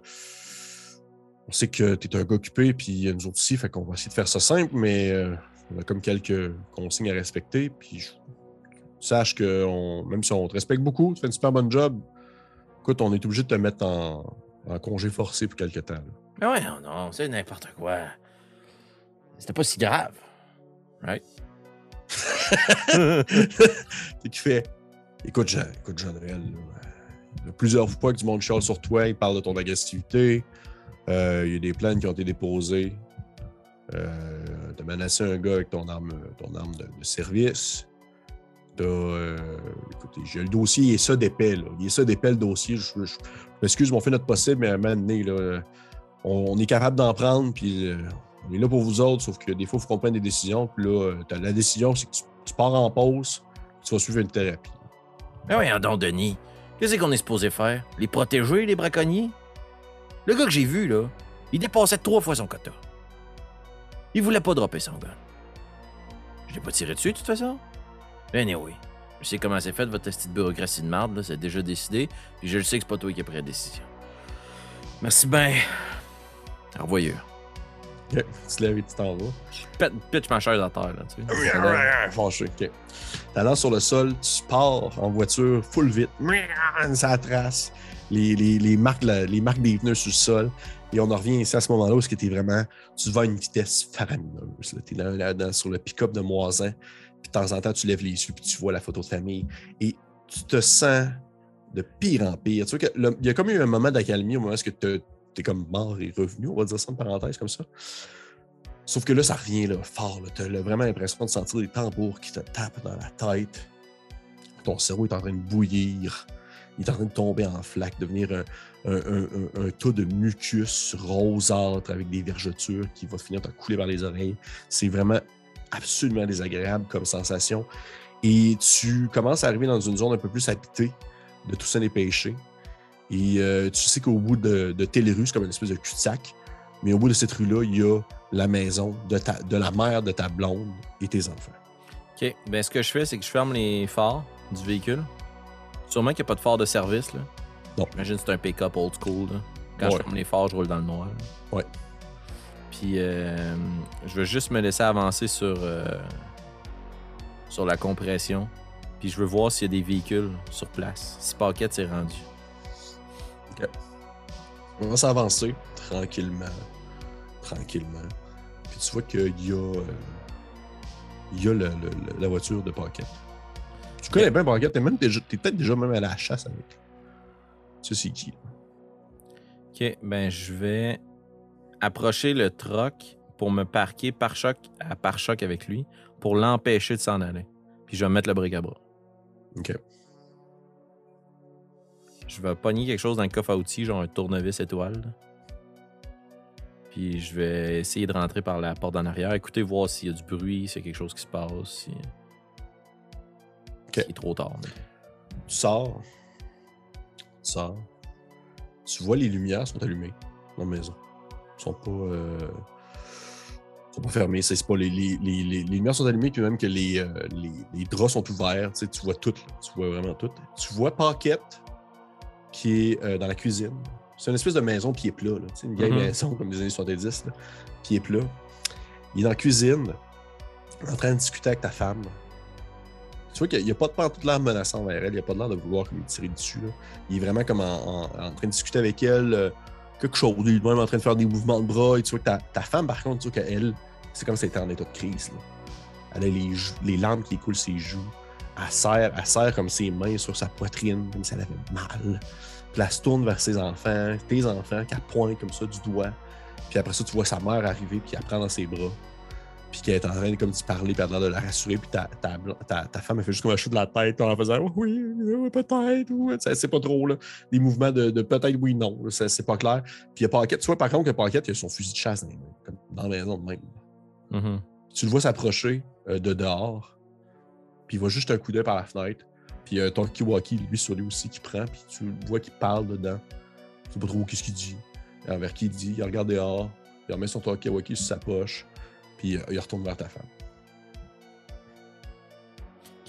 on sait que tu es un gars occupé, puis nous autres aussi, fait qu'on va essayer de faire ça simple, mais euh, on a comme quelques consignes à respecter. Puis je- sache que même si on te respecte beaucoup, tu fais une super bonne job, écoute, on est obligé de te mettre en, en congé forcé pour quelque temps. là. Mais ouais, non, non, c'est n'importe quoi. C'était pas si grave. Right? C'est qui fait Écoute, Jean, écoute, Jean-Noël, là, il y a plusieurs fois que du monde chiale sur toi, il parle de ton agressivité. Euh, il y a des plaintes qui ont été déposées. Euh, t'as menacé un gars avec ton arme, ton arme de, de service. Euh, j'ai le dossier, est ça d'épais, là. Il est ça d'épais le dossier. Je, m'excuse, on fait notre possible, mais à un moment donné, on, est capable d'en prendre, puis euh, on est là pour vous autres, sauf que des fois, il faut qu'on prenne des décisions. Puis là, euh, la décision, c'est que tu, pars en pause, tu vas suivre une thérapie. Mais voyons donc, Denis. Qu'est-ce qu'on est supposé faire? Les protéger, les braconniers? Le gars que j'ai vu, là, il dépassait trois fois son quota. Il voulait pas dropper son gun. Je l'ai pas tiré dessus, de toute façon. Anyway, je sais comment c'est fait, votre petite bureaucratie de marde, là, c'est déjà décidé, puis je le sais que c'est pas toi qui as pris la décision. Merci ben. Revoyeur. Ok, Tu te lèves et tu t'en vas. Je pète, pitch ma chaise à terre, là, tu sais. Fâché, ok. T'avances sur le sol, tu pars en voiture full vite. Ça trace. Les, les, les marques, les marques des pneus sur le sol. Et on en revient ici à ce moment-là où tu es vraiment. Tu vas à une vitesse faramineuse. Tu es là, là, dans- sur le pick-up de Moisin. Puis de temps en temps, tu lèves les yeux puis tu vois la photo de famille. Et tu te sens de pire en pire. Tu vois que il y a comme eu un moment d'accalmie au moment où tu es comme mort et revenu, on va dire ça en parenthèse comme ça. Sauf que là, ça revient là, fort. Tu as vraiment l'impression de sentir des tambours qui te tapent dans la tête. Ton cerveau est en train de bouillir. Il est en train de tomber en flaque, devenir un, tas de mucus rosâtre avec des vergetures qui va finir par couler par les oreilles. C'est vraiment absolument désagréable comme sensation. Et tu commences à arriver dans une zone un peu plus habitée de Toussaint les Péchés. Et euh, tu sais qu'au bout de, de telle rue, c'est comme une espèce de cul-de-sac. Mais au bout de cette rue-là, il y a la maison de, ta, de la mère de ta blonde et tes enfants. OK. Ben, ce que je fais, c'est que je ferme les phares du véhicule. Sûrement qu'il n'y a pas de phare de service, là. Non. J'imagine que c'est un pick-up old school, là. Quand je ferme les phares, je roule dans le noir. là. Ouais. Puis, euh, je veux juste me laisser avancer sur, euh, sur la compression. Puis, je veux voir s'il y a des véhicules sur place. Si Paquette s'est rendu. On va s'avancer tranquillement. Tranquillement. Puis tu vois qu'il y a, euh, il y a le- le- le- la voiture de Pocket. Tu connais bien Pocket, t'es, même déjà- t'es peut-être déjà même à la chasse avec. Tu sais c'est qui. Ok, ben je vais approcher le troc pour me parquer par choc à par choc avec lui pour l'empêcher de s'en aller. Puis je vais mettre le bric à bras. OK. Je vais pogner quelque chose dans le coffre à outils, genre un tournevis étoile. là. Puis je vais essayer de rentrer par la porte en arrière, écouter voir s'il y a du bruit, s'il y a quelque chose qui se passe, si. Ok. Il est trop tard. mais- Tu sors. Tu sors. Tu vois les lumières sont allumées dans la maison. Sont pas. euh, sont pas fermées. C'est pas les, les, les, les- les lumières sont allumées, puis même que les, euh, les, les draps sont ouverts. Tu, sais, tu vois tout. là. Tu vois vraiment tout. Tu vois Paquette qui est euh, dans la cuisine. C'est une espèce de maison pied plat. Là. Tu sais, une vieille Mhm. maison comme des années 70. Là. Pied plat. Il est dans la cuisine, en train de discuter avec ta femme. Tu vois qu'il n'y a pas de pas toute l'air menaçant vers elle, il n'y a pas de l'air de vouloir comme, lui tirer dessus. là. Il est vraiment comme en, en- en train de discuter avec elle euh, quelque chose. Il est même en train de faire des mouvements de bras. Et tu vois que ta, femme, par contre, tu vois qu'elle, c'est comme si elle était en état de crise. Elle a les, les larmes qui coulent ses joues. Elle serre, elle serre comme ses mains sur sa poitrine, comme si elle avait mal. Puis elle se tourne vers ses enfants, tes enfants, qu'elle pointe comme ça du doigt. Puis après ça, tu vois sa mère arriver, puis elle prend dans ses bras. Puis qu'elle est en train de comme d'y parler, puis de la rassurer. Puis ta, ta, ta, ta femme, elle fait juste comme un chou de la tête en faisant Oui, oui, peut-être, ou tu c'est pas trop, là. Des mouvements de, de peut-être oui, non. C'est pas clair. Puis il y a Paquette. Tu vois, par contre, que Paquette, il a son fusil de chasse comme dans la maison de même. Mhm. Tu le vois s'approcher euh, de dehors, puis il va juste un coup d'œil par la fenêtre. Puis euh, ton Kiwaki, lui, sur lui aussi, qui prend, puis tu le vois qu'il parle dedans. Tu sais pas trop qu'est-ce qu'il dit, envers qui il dit. Il regarde dehors, il remet son Kiwaki sur sa poche, puis il retourne vers ta femme.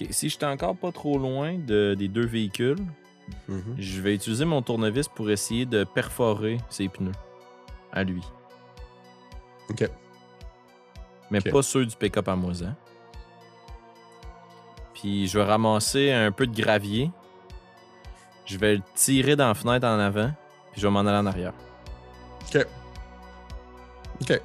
Ok, Si j'étais encore pas trop loin de- des deux véhicules, Mhm. je vais utiliser mon tournevis pour essayer de perforer ses pneus à lui. Ok. Mais pas ceux du pick-up à moisin. Puis je vais ramasser un peu de gravier. Je vais le tirer dans la fenêtre en avant. Puis je vais m'en aller en arrière. Ok. Ok.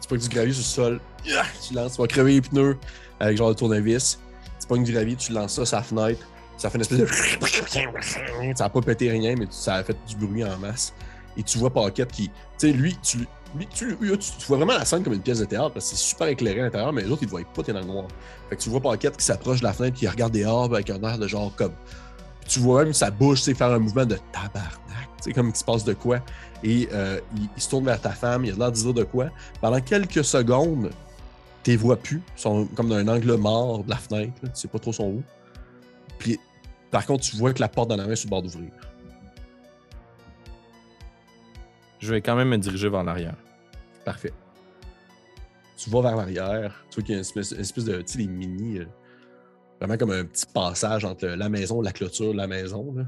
Tu pognes du gravier sur le sol, Yeah! tu lances, tu vas crever les pneus avec genre le tournevis. Tu pognes du gravier, tu lances ça la fenêtre. Ça fait une espèce de. Ça a pas pété rien, mais ça a fait du bruit en masse. Et tu vois Paquette qui. Tu sais, lui, tu, lui, tu, tu, vois vraiment la scène comme une pièce de théâtre parce que c'est super éclairé à l'intérieur, mais les autres, ils te voient pas, t'es dans le noir. Fait que tu vois Paquette qui s'approche de la fenêtre, qui regarde dehors avec un air de genre comme. Tu vois même sa bouche, faire un mouvement de tabarnak. Tu sais, comme il se passe de quoi. Et euh, il, il se tourne vers ta femme, il a l'air de dire de quoi. Pendant quelques secondes, tes vois plus, ils sont comme dans un angle mort de la fenêtre, là, tu sais pas trop son où. Puis par contre, tu vois que la porte dans la main est sur le bord d'ouvrir. Je vais quand même me diriger vers l'arrière. Parfait. Tu vas vers l'arrière, tu vois qu'il y a une espèce, une espèce de, tu sais, des mini, euh, vraiment comme un petit passage entre la maison, la clôture, la maison. Là.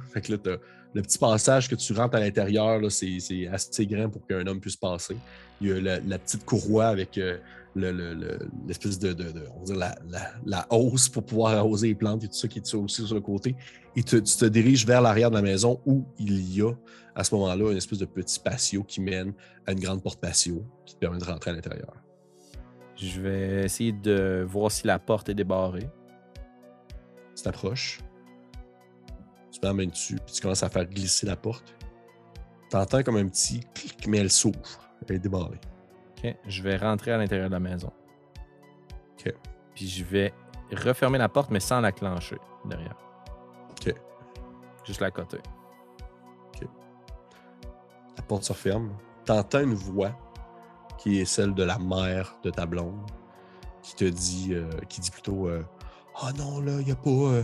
Le petit passage que tu rentres à l'intérieur, c'est assez grand pour qu'un homme puisse passer. Il y a la, petite courroie avec euh, le- le- le- l'espèce de, on va dire la, hausse pour pouvoir arroser les plantes et tout ça qui est aussi sur le côté. Et tu te diriges vers l'arrière de la maison où il y a à ce moment-là une espèce de petit patio qui mène à une grande porte patio qui te permet de rentrer à l'intérieur. Je vais essayer de voir si la porte est débarrée. T'approches, tu mets la main dessus, puis tu commences à faire glisser la porte. Tu entends comme un petit clic, mais elle s'ouvre. Elle est débarrée. Ok, Je vais rentrer à l'intérieur de la maison. Ok. Puis je vais refermer la porte, mais sans la clencher derrière. Ok. Juste la côté. La porte se referme. Tu entends une voix qui est celle de la mère de ta blonde qui te dit, euh, qui dit plutôt euh, Ah non, là, il n'y a pas. euh,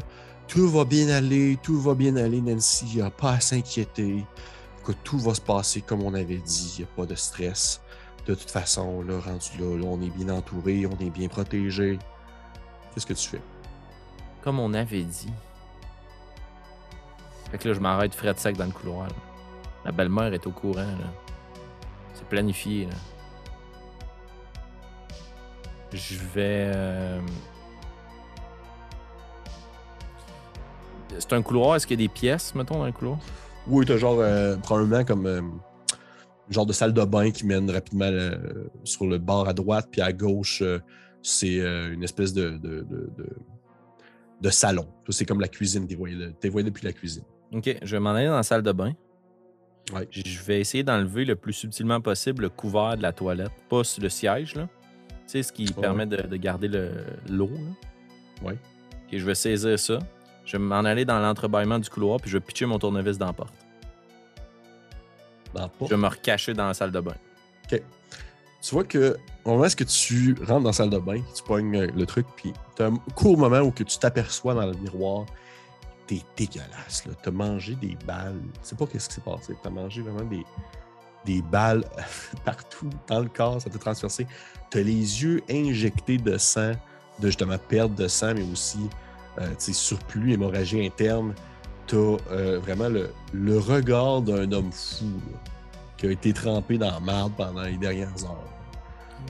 tout va bien aller, tout va bien aller, Nancy. Il n'y a pas à s'inquiéter. Écoute, tout va se passer comme on avait dit. Il n'y a pas de stress. De toute façon, là, rendu là, là, on est bien entouré, on est bien protégé. Qu'est-ce que tu fais? Comme on avait dit. Fait que là, je m'arrête frais de sec dans le couloir. La belle-mère est au courant. là. C'est planifié. Là. Je vais. euh, C'est un couloir. Est-ce qu'il y a des pièces, mettons, dans le couloir? Oui, t'as genre, euh, probablement comme euh, une genre de salle de bain qui mène rapidement euh, sur le bord à droite, puis à gauche, euh, c'est une espèce de, de, de, de- de salon. C'est comme la cuisine, t'es voyé, voyé depuis la cuisine. Ok, je vais m'en aller dans la salle de bain. Ouais. Je vais essayer d'enlever le plus subtilement possible le couvert de la toilette, pas sur le siège, là. Tu sais, ce qui permet de, de garder le- l'eau, là. Ouais. Et je vais saisir ça. Je vais m'en aller dans l'entrebâillement du couloir, puis je vais pitcher mon tournevis dans la porte. Dans la porte. Je vais me recacher dans la salle de bain. Tu vois que au moment où est-ce que tu rentres dans la salle de bain, tu pognes euh, le truc, puis t'as un court moment où que tu t'aperçois dans le miroir, t'es dégueulasse, là. T'as mangé des balles. Je sais pas qu'est-ce qui s'est passé. T'as mangé vraiment des, des balles partout dans le corps, ça t'a transversé. T'as les yeux injectés de sang, de justement perte de sang, mais aussi euh, surplus, hémorragie interne. T'as euh, vraiment le, le regard d'un homme fou, là, qui a été trempé dans la marde pendant les dernières heures.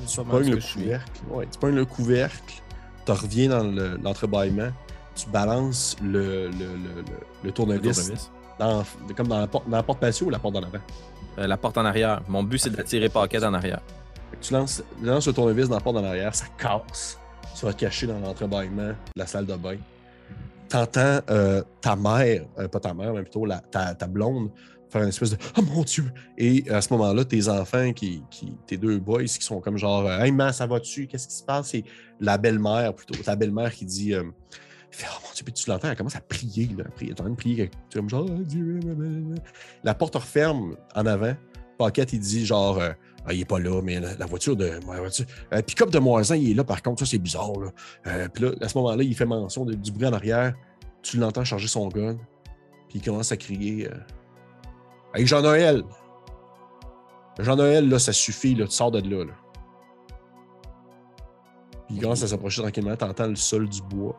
Tu pognes le couvercle. Ouais, tu pognes le couvercle, tu reviens dans le- l'entrebâillement, tu balances le, le, tournevis, tournevis. dans, comme dans la, porte, dans la porte patio ou la porte d'en avant? Euh, la porte en arrière. Mon but, c'est d'attirer Paquette en arrière. Tu lances, tu lances le tournevis dans la porte d'en arrière, ça casse. Tu vas te cacher dans l'entrebâillement de la salle de bain. T'entends euh, ta mère, euh, pas ta mère, mais plutôt ta, ta blonde, faire une espèce de Oh mon Dieu! Et à ce moment-là, tes enfants, qui, qui, tes deux boys qui sont comme genre Hey man, ça va-tu? Qu'est-ce qui se passe? C'est la belle-mère plutôt, ta belle-mère qui dit euh, Oh mon Dieu, puis tu l'entends, elle commence à prier. Elle est en train de prier. Tu comme genre Oh Dieu. La porte referme en avant. Il dit genre euh, ah, il est pas là, mais la, voiture de. Voiture, euh, de Moisin, il est là, par contre, ça c'est bizarre. Là. Euh, puis là, à ce moment-là, il fait mention de- du bruit en arrière. Tu l'entends charger son gun. Puis il commence à crier Hey Jean-Noël! Jean-Noël, là, ça suffit, là, tu sors de là. là. Puis il commence à s'approcher tranquillement, t'entends le sol du bois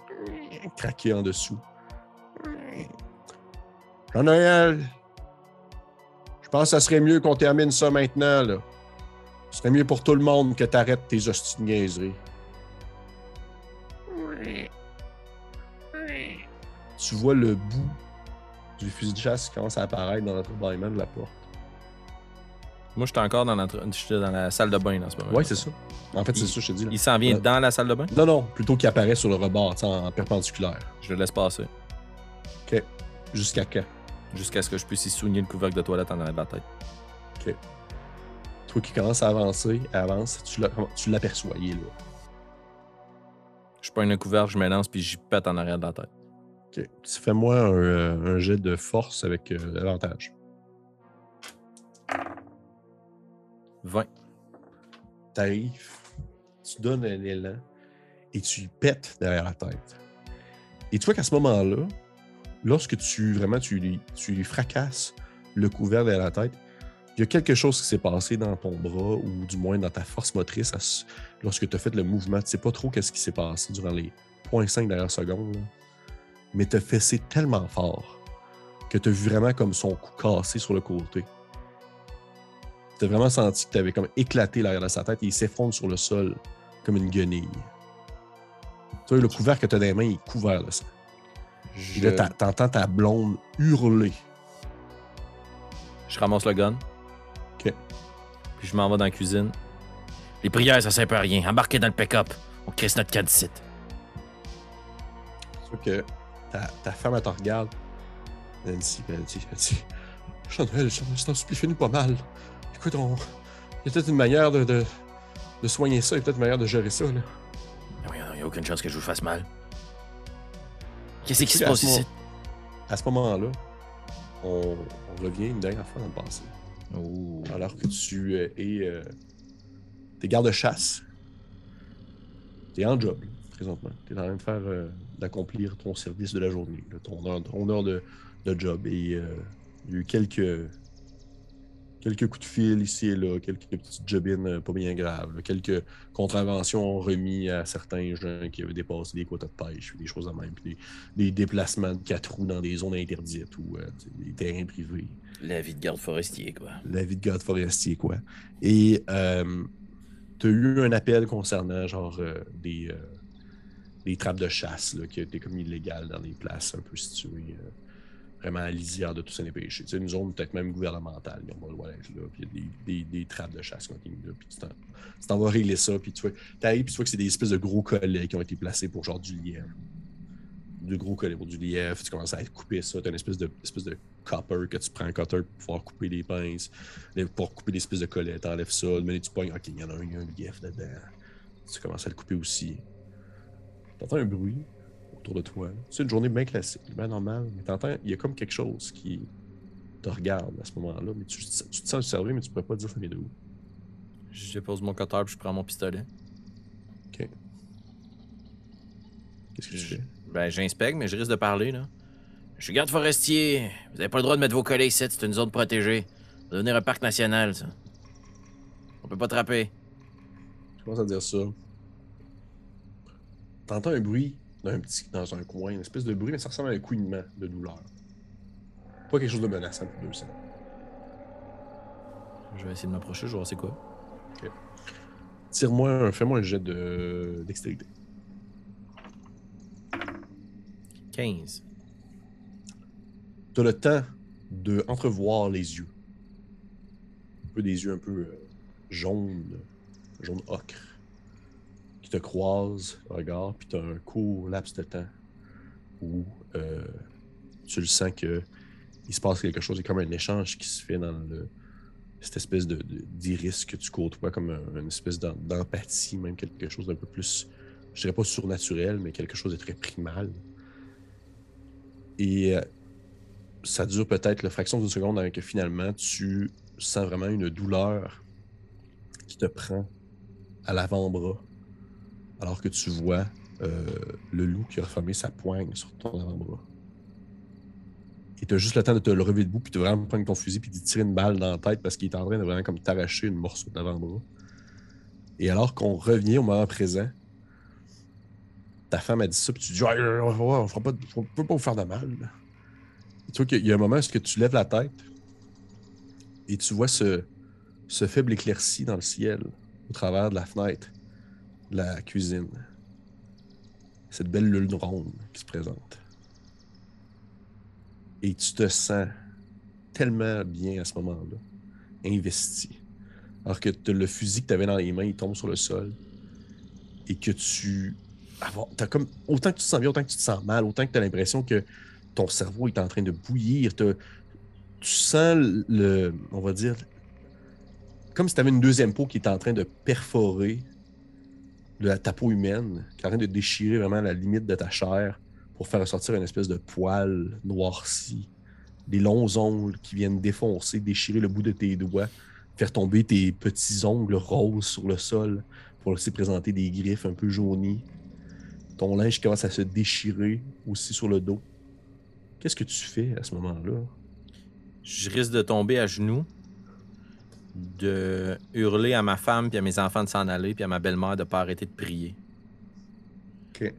craquer en dessous. Jean-Noël! Je pense que ça serait mieux qu'on termine ça maintenant, là. Ce serait mieux pour tout le monde que t'arrêtes tes hosties de niaiseries. Tu vois le bout du fusil de chasse qui commence à apparaître dans l'entrebâillement de la porte. Moi, j'étais encore dans, la salle de bain en ce moment. Ouais, c'est ça. En fait, c'est ça, je te dis. là. Il s'en vient Ouais. dans la salle de bain? Non, non, plutôt qu'il apparaît sur le rebord, tu en perpendiculaire. Je le laisse passer. OK. Jusqu'à quand? Jusqu'à ce que je puisse y souligner le couvercle de toilette en arrière de la tête. Toi qui commences à avancer, avance, tu l'a- tu l'aperçois, il est là. Je prends un couvercle, je me lance, puis j'y pète en arrière de la tête. OK. Tu fais-moi un, euh, un jet de force avec euh, avantage. 20. T'arrives, tu donnes un élan et tu y pètes derrière la tête. Et tu vois qu'à ce moment-là, lorsque tu vraiment tu lui, tu fracasses le couvert derrière la tête, il y a quelque chose qui s'est passé dans ton bras ou du moins dans ta force motrice à ce- lorsque tu as fait le mouvement. Tu sais pas trop qu'est-ce qui s'est passé durant les 0.5 dernières secondes, mais tu as fessé tellement fort que tu as vu vraiment comme son cou cassé sur le côté. Tu as vraiment senti que tu avais comme éclaté l'arrière de sa tête et il s'effondre sur le sol comme une guenille. Tu vois, le couvert que tu as dans les mains, il est couvert de sang. Je, Et là, t'a- t'entends ta blonde hurler. je ramasse le gun. OK. Puis je m'en vais dans la cuisine. Les prières, ça sert pas à rien. Embarquez dans le pick-up. On crisse notre d'ici. Tu vois que ta, ta femme, elle te regarde. Nancy, elle dit, elle dit Chanel, je t'en supplie, fais-nous pas mal. Écoute, on... il y a peut-être une manière de, de, de soigner ça, il y a peut-être une manière de gérer ça. Là. Il n'y a aucune chance que je vous fasse mal. Qu'est-ce qui se passe ici? À ce moment-là, on, on revient une dernière fois dans le passé. Oh. alors que tu es. euh, t'es garde-chasse. T'es en job, présentement. T'es en train de faire. euh, d'accomplir ton service de la journée, là, ton heure, ton heure de, de job. Et euh, il y a eu quelques. Quelques coups de fil ici et là, quelques petites jobines euh, pas bien graves, là, quelques contraventions remis à certains gens qui avaient dépassé des quotas de pêche, des choses de même, puis des, des déplacements de quatre roues dans des zones interdites ou euh, des terrains privés La vie de garde forestier, quoi. la vie de garde forestier, quoi. Et euh, tu as eu un appel concernant, genre, euh, des, euh, des trappes de chasse, là, qui étaient comme illégales dans des places un peu situées, vraiment à lisière de tous ces péchés. Tu sais, une zone peut-être même gouvernementale, ils le là, puis il y a des, des, des trappes de chasse qui ont été mises là, puis tu t'en- tu vas régler ça, puis tu vois, t'arrives, puis tu vois que c'est des espèces de gros collets qui ont été placés pour genre du lièvre. Du gros collet pour du lièvre, tu commences à couper ça, t'as une espèce de, espèce de copper que tu prends un cutter pour pouvoir couper des pinces, pour couper des espèces de collets. T'enlèves ça, mais tu pognes, ok, il y en a un, il y a un lief dedans. Tu commences à le couper aussi. T'entends un bruit? Autour de toi. C'est une journée bien classique, bien normale, mais t'entends, il y a comme quelque chose qui te regarde à ce moment-là, mais tu, tu te sens observé, mais tu pourrais pas dire ça vient de où. Je dépose mon cutter puis je prends mon pistolet. Ok. Qu'est-ce que tu fais? Ben, j'inspecte, mais je risque de parler, là. Je suis garde forestier. Vous avez pas le droit de mettre vos collègues ici, c'est une zone protégée. Ça va devenir un parc national, ça. On peut pas trapper. Je commence à dire ça. T'entends un bruit petit, dans un coin, une espèce de bruit, mais ça ressemble à un couinement de douleur. Pas quelque chose de menaçant pour deux Je vais essayer de m'approcher, je vais voir c'est quoi. Tire-moi, un- fais-moi un jet de dextérité. 15. Tu as le temps de entrevoir les yeux. Un peu des yeux un peu euh, jaunes, jaune ocre, te croisent le regard, puis tu as un court laps de temps où euh, tu le sens que il se passe quelque chose, a comme un échange qui se fait dans cette espèce d'iris que tu côtoies, comme un- une espèce d'em- d'empathie, même quelque chose d'un peu plus, je dirais pas surnaturel, mais quelque chose de très primal. Et euh, ça dure peut-être la fraction d'une seconde avant que finalement tu sens vraiment une douleur qui te prend à l'avant-bras alors que tu vois euh, le loup qui a refermé sa poigne sur ton avant-bras. Et tu as juste le temps de te le relever debout puis de vraiment prendre ton fusil puis de tirer une balle dans la tête parce qu'il est en train de vraiment comme t'arracher une morceau de l'avant-bras. Et alors qu'on revient au moment présent, ta femme a dit ça, puis tu dis Ah, on on peut pas vous faire de mal. Et tu vois qu'il y a un moment où tu lèves la tête et tu vois ce, faible éclairci dans le ciel au travers de la fenêtre la cuisine. Cette belle lune ronde qui se présente. Et tu te sens tellement bien à ce moment-là, investi. Alors que le fusil que tu avais dans les mains, il tombe sur le sol. Et que tu. T'as comme. Autant que tu te sens bien, autant que tu te sens mal, autant que tu as l'impression que ton cerveau est en train de bouillir. Tu sens le. On va dire. Comme si tu avais une deuxième peau qui est en train de perforer le- ta peau humaine, qui est en train de déchirer vraiment la limite de ta chair pour faire ressortir une espèce de poil noirci. Des longs ongles qui viennent défoncer, déchirer le bout de tes doigts, faire tomber tes petits ongles roses sur le sol pour laisser présenter des griffes un peu jaunies. Ton linge commence à se déchirer aussi sur le dos. Qu'est-ce que tu fais à ce moment-là? Je risque de tomber à genoux, de hurler à ma femme puis à mes enfants de s'en aller, puis à ma belle-mère de pas arrêter de prier. Ok.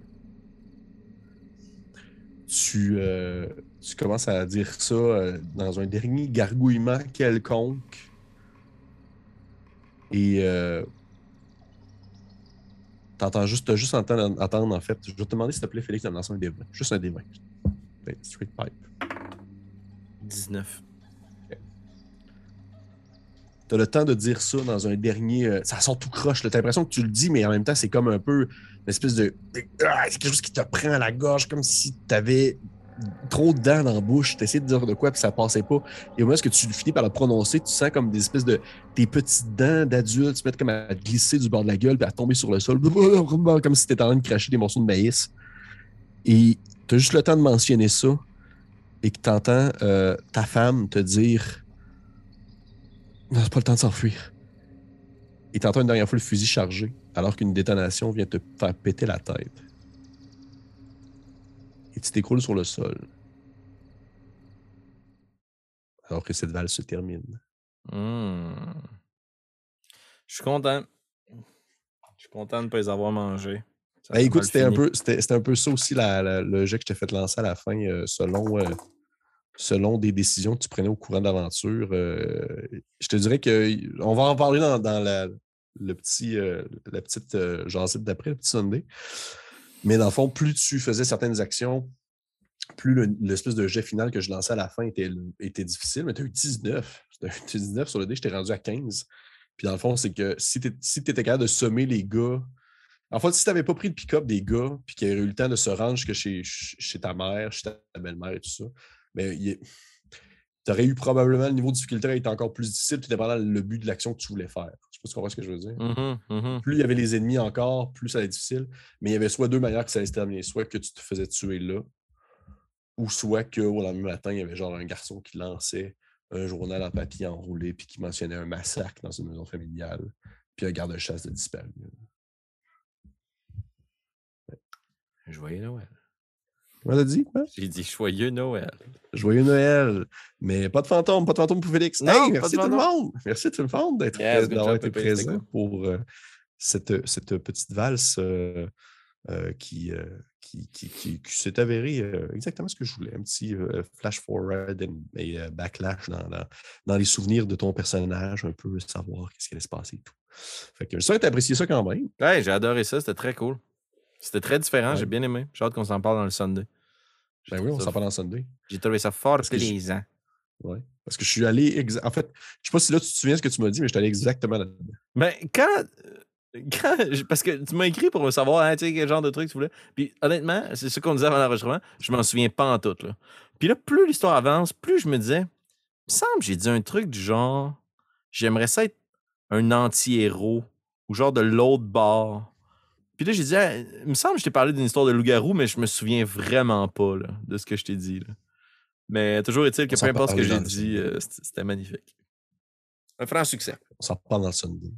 Tu, euh, tu commences à dire ça euh, dans un dernier gargouillement quelconque. Et euh, t'entends juste, t'as juste entendre, entendre, en fait. Je vais te demander s'il te plaît, Félix, de me lancer un 20. Juste un 20. Ben, straight pipe. 19. T'as le temps de dire ça dans un dernier. euh, ça sort tout croche. T'as l'impression que tu le dis, mais en même temps, c'est comme un peu une espèce de. Ah, c'est quelque chose qui te prend à la gorge, comme si t'avais trop de dents dans la bouche. T'essayais de dire de quoi, puis ça passait pas. Et au moment où tu finis par le prononcer, tu sens comme des espèces de. Tes petites dents d'adulte se mettent comme à glisser du bord de la gueule, puis à tomber sur le sol, comme si t'étais en train de cracher des morceaux de maïs. Et t'as juste le temps de mentionner ça, et que t'entends euh, ta femme te dire. Non, c'est pas le temps de s'enfuir. Et t'entends une dernière fois le fusil chargé, alors qu'une détonation vient te faire péter la tête. Et tu t'écroules sur le sol. Alors que cette valse se termine. Hmm. Je suis content. Je suis content de ne pas les avoir mangés. Ben, a écoute, c'était un, peu, c'était, c'était un peu ça aussi la- la- le jet que je t'ai fait lancer à la fin, euh, selon, euh, selon des décisions que tu prenais au courant de l'aventure. euh, je te dirais que on va en parler dans, dans la, le petit, euh, la petite euh, d'après, le petit Sunday. Mais dans le fond, plus tu faisais certaines actions, plus le- l'espèce de jet final que je lançais à la fin était, était difficile. Mais tu as eu 19. T'as eu 19 sur le dé, je t'ai rendu à 15. Puis dans le fond, c'est que si tu si étais capable de sommer les gars en fait, si tu n'avais pas pris le pick-up des gars, puis qu'il y aurait eu le temps de se rendre jusque chez, chez ta mère, chez ta belle-mère et tout ça, mais il est- tu aurais eu probablement le niveau de difficulté été encore plus difficile, tout dépendant le but de l'action que tu voulais faire. Je sais pas si tu comprends ce que je veux dire. Mhm, mhm. Plus il y avait les ennemis encore, plus ça allait être difficile. Mais il y avait soit deux manières que ça allait se terminer. Soit que tu te faisais tuer là, ou soit qu'au lendemain matin, il y avait genre un garçon qui lançait un journal en papier enroulé puis qui mentionnait un massacre dans une maison familiale, puis un garde-chasse de disparu. Joyeux Noël. Comment t'as dit? Quoi? J'ai dit joyeux Noël. Joyeux Noël. Mais pas de fantôme, pas de fantôme pour Félix. Non, Hey, merci tout le monde. Merci tout le monde d'être Yes, d'avoir été présent pour euh, cette, cette petite valse euh, euh, qui, qui, qui, qui- qui s'est avérée exactement ce que je voulais. Un petit flash forward et, et, backlash dans, dans, dans les souvenirs de ton personnage, un peu savoir qu'est-ce qui allait se passer et tout. Fait que je sens que tu apprécié ça quand même. Ouais, j'ai adoré ça, c'était très cool. C'était très différent, Ouais. j'ai bien aimé. J'ai hâte qu'on s'en parle dans le Sunday. Ben oui, on s'en parle en Sunday. J'ai trouvé ça fort plaisant. Ouais. Parce que je suis allé. exa- En fait, je sais pas si là tu te souviens ce que tu m'as dit, mais je suis allé exactement là-dedans. Ben, quand. quand parce que tu m'as écrit pour me savoir, hein, quel genre de truc tu voulais. Puis, honnêtement, c'est ce qu'on disait avant l'enregistrement, je m'en souviens pas en tout. Là. Puis là, plus l'histoire avance, plus je me disais, il me semble que j'ai dit un truc du genre, j'aimerais ça être un anti-héros, ou genre de l'autre bord. Puis là, j'ai dit, Ah, il me semble que je t'ai parlé d'une histoire de loup-garou, mais je me souviens vraiment pas là, de ce que je t'ai dit. là. Mais toujours est-il que On s'en peu importe ce que j'ai dit, euh, c'était magnifique. Un franc succès. On s'en parle dans le Sunday.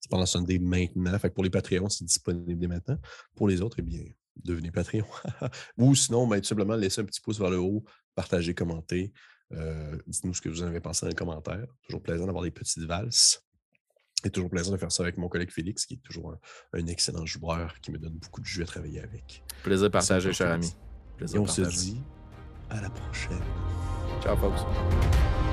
C'est pas dans le Sunday maintenant. Fait que pour les Patreons, c'est disponible dès maintenant. Pour les autres, eh bien, devenez Patreon. Ou sinon, ben, tout simplement, laissez un petit pouce vers le haut, partagez, commentez. Euh, Dites-nous ce que vous en avez pensé dans les commentaires. Toujours plaisant d'avoir des petites valses. Et toujours plaisant de faire ça avec mon collègue Félix, qui est toujours un, un excellent joueur qui me donne beaucoup de jus à travailler avec. Plaisir partagé, cher ami. Et Plaisir on se dit à la prochaine. Ciao, folks.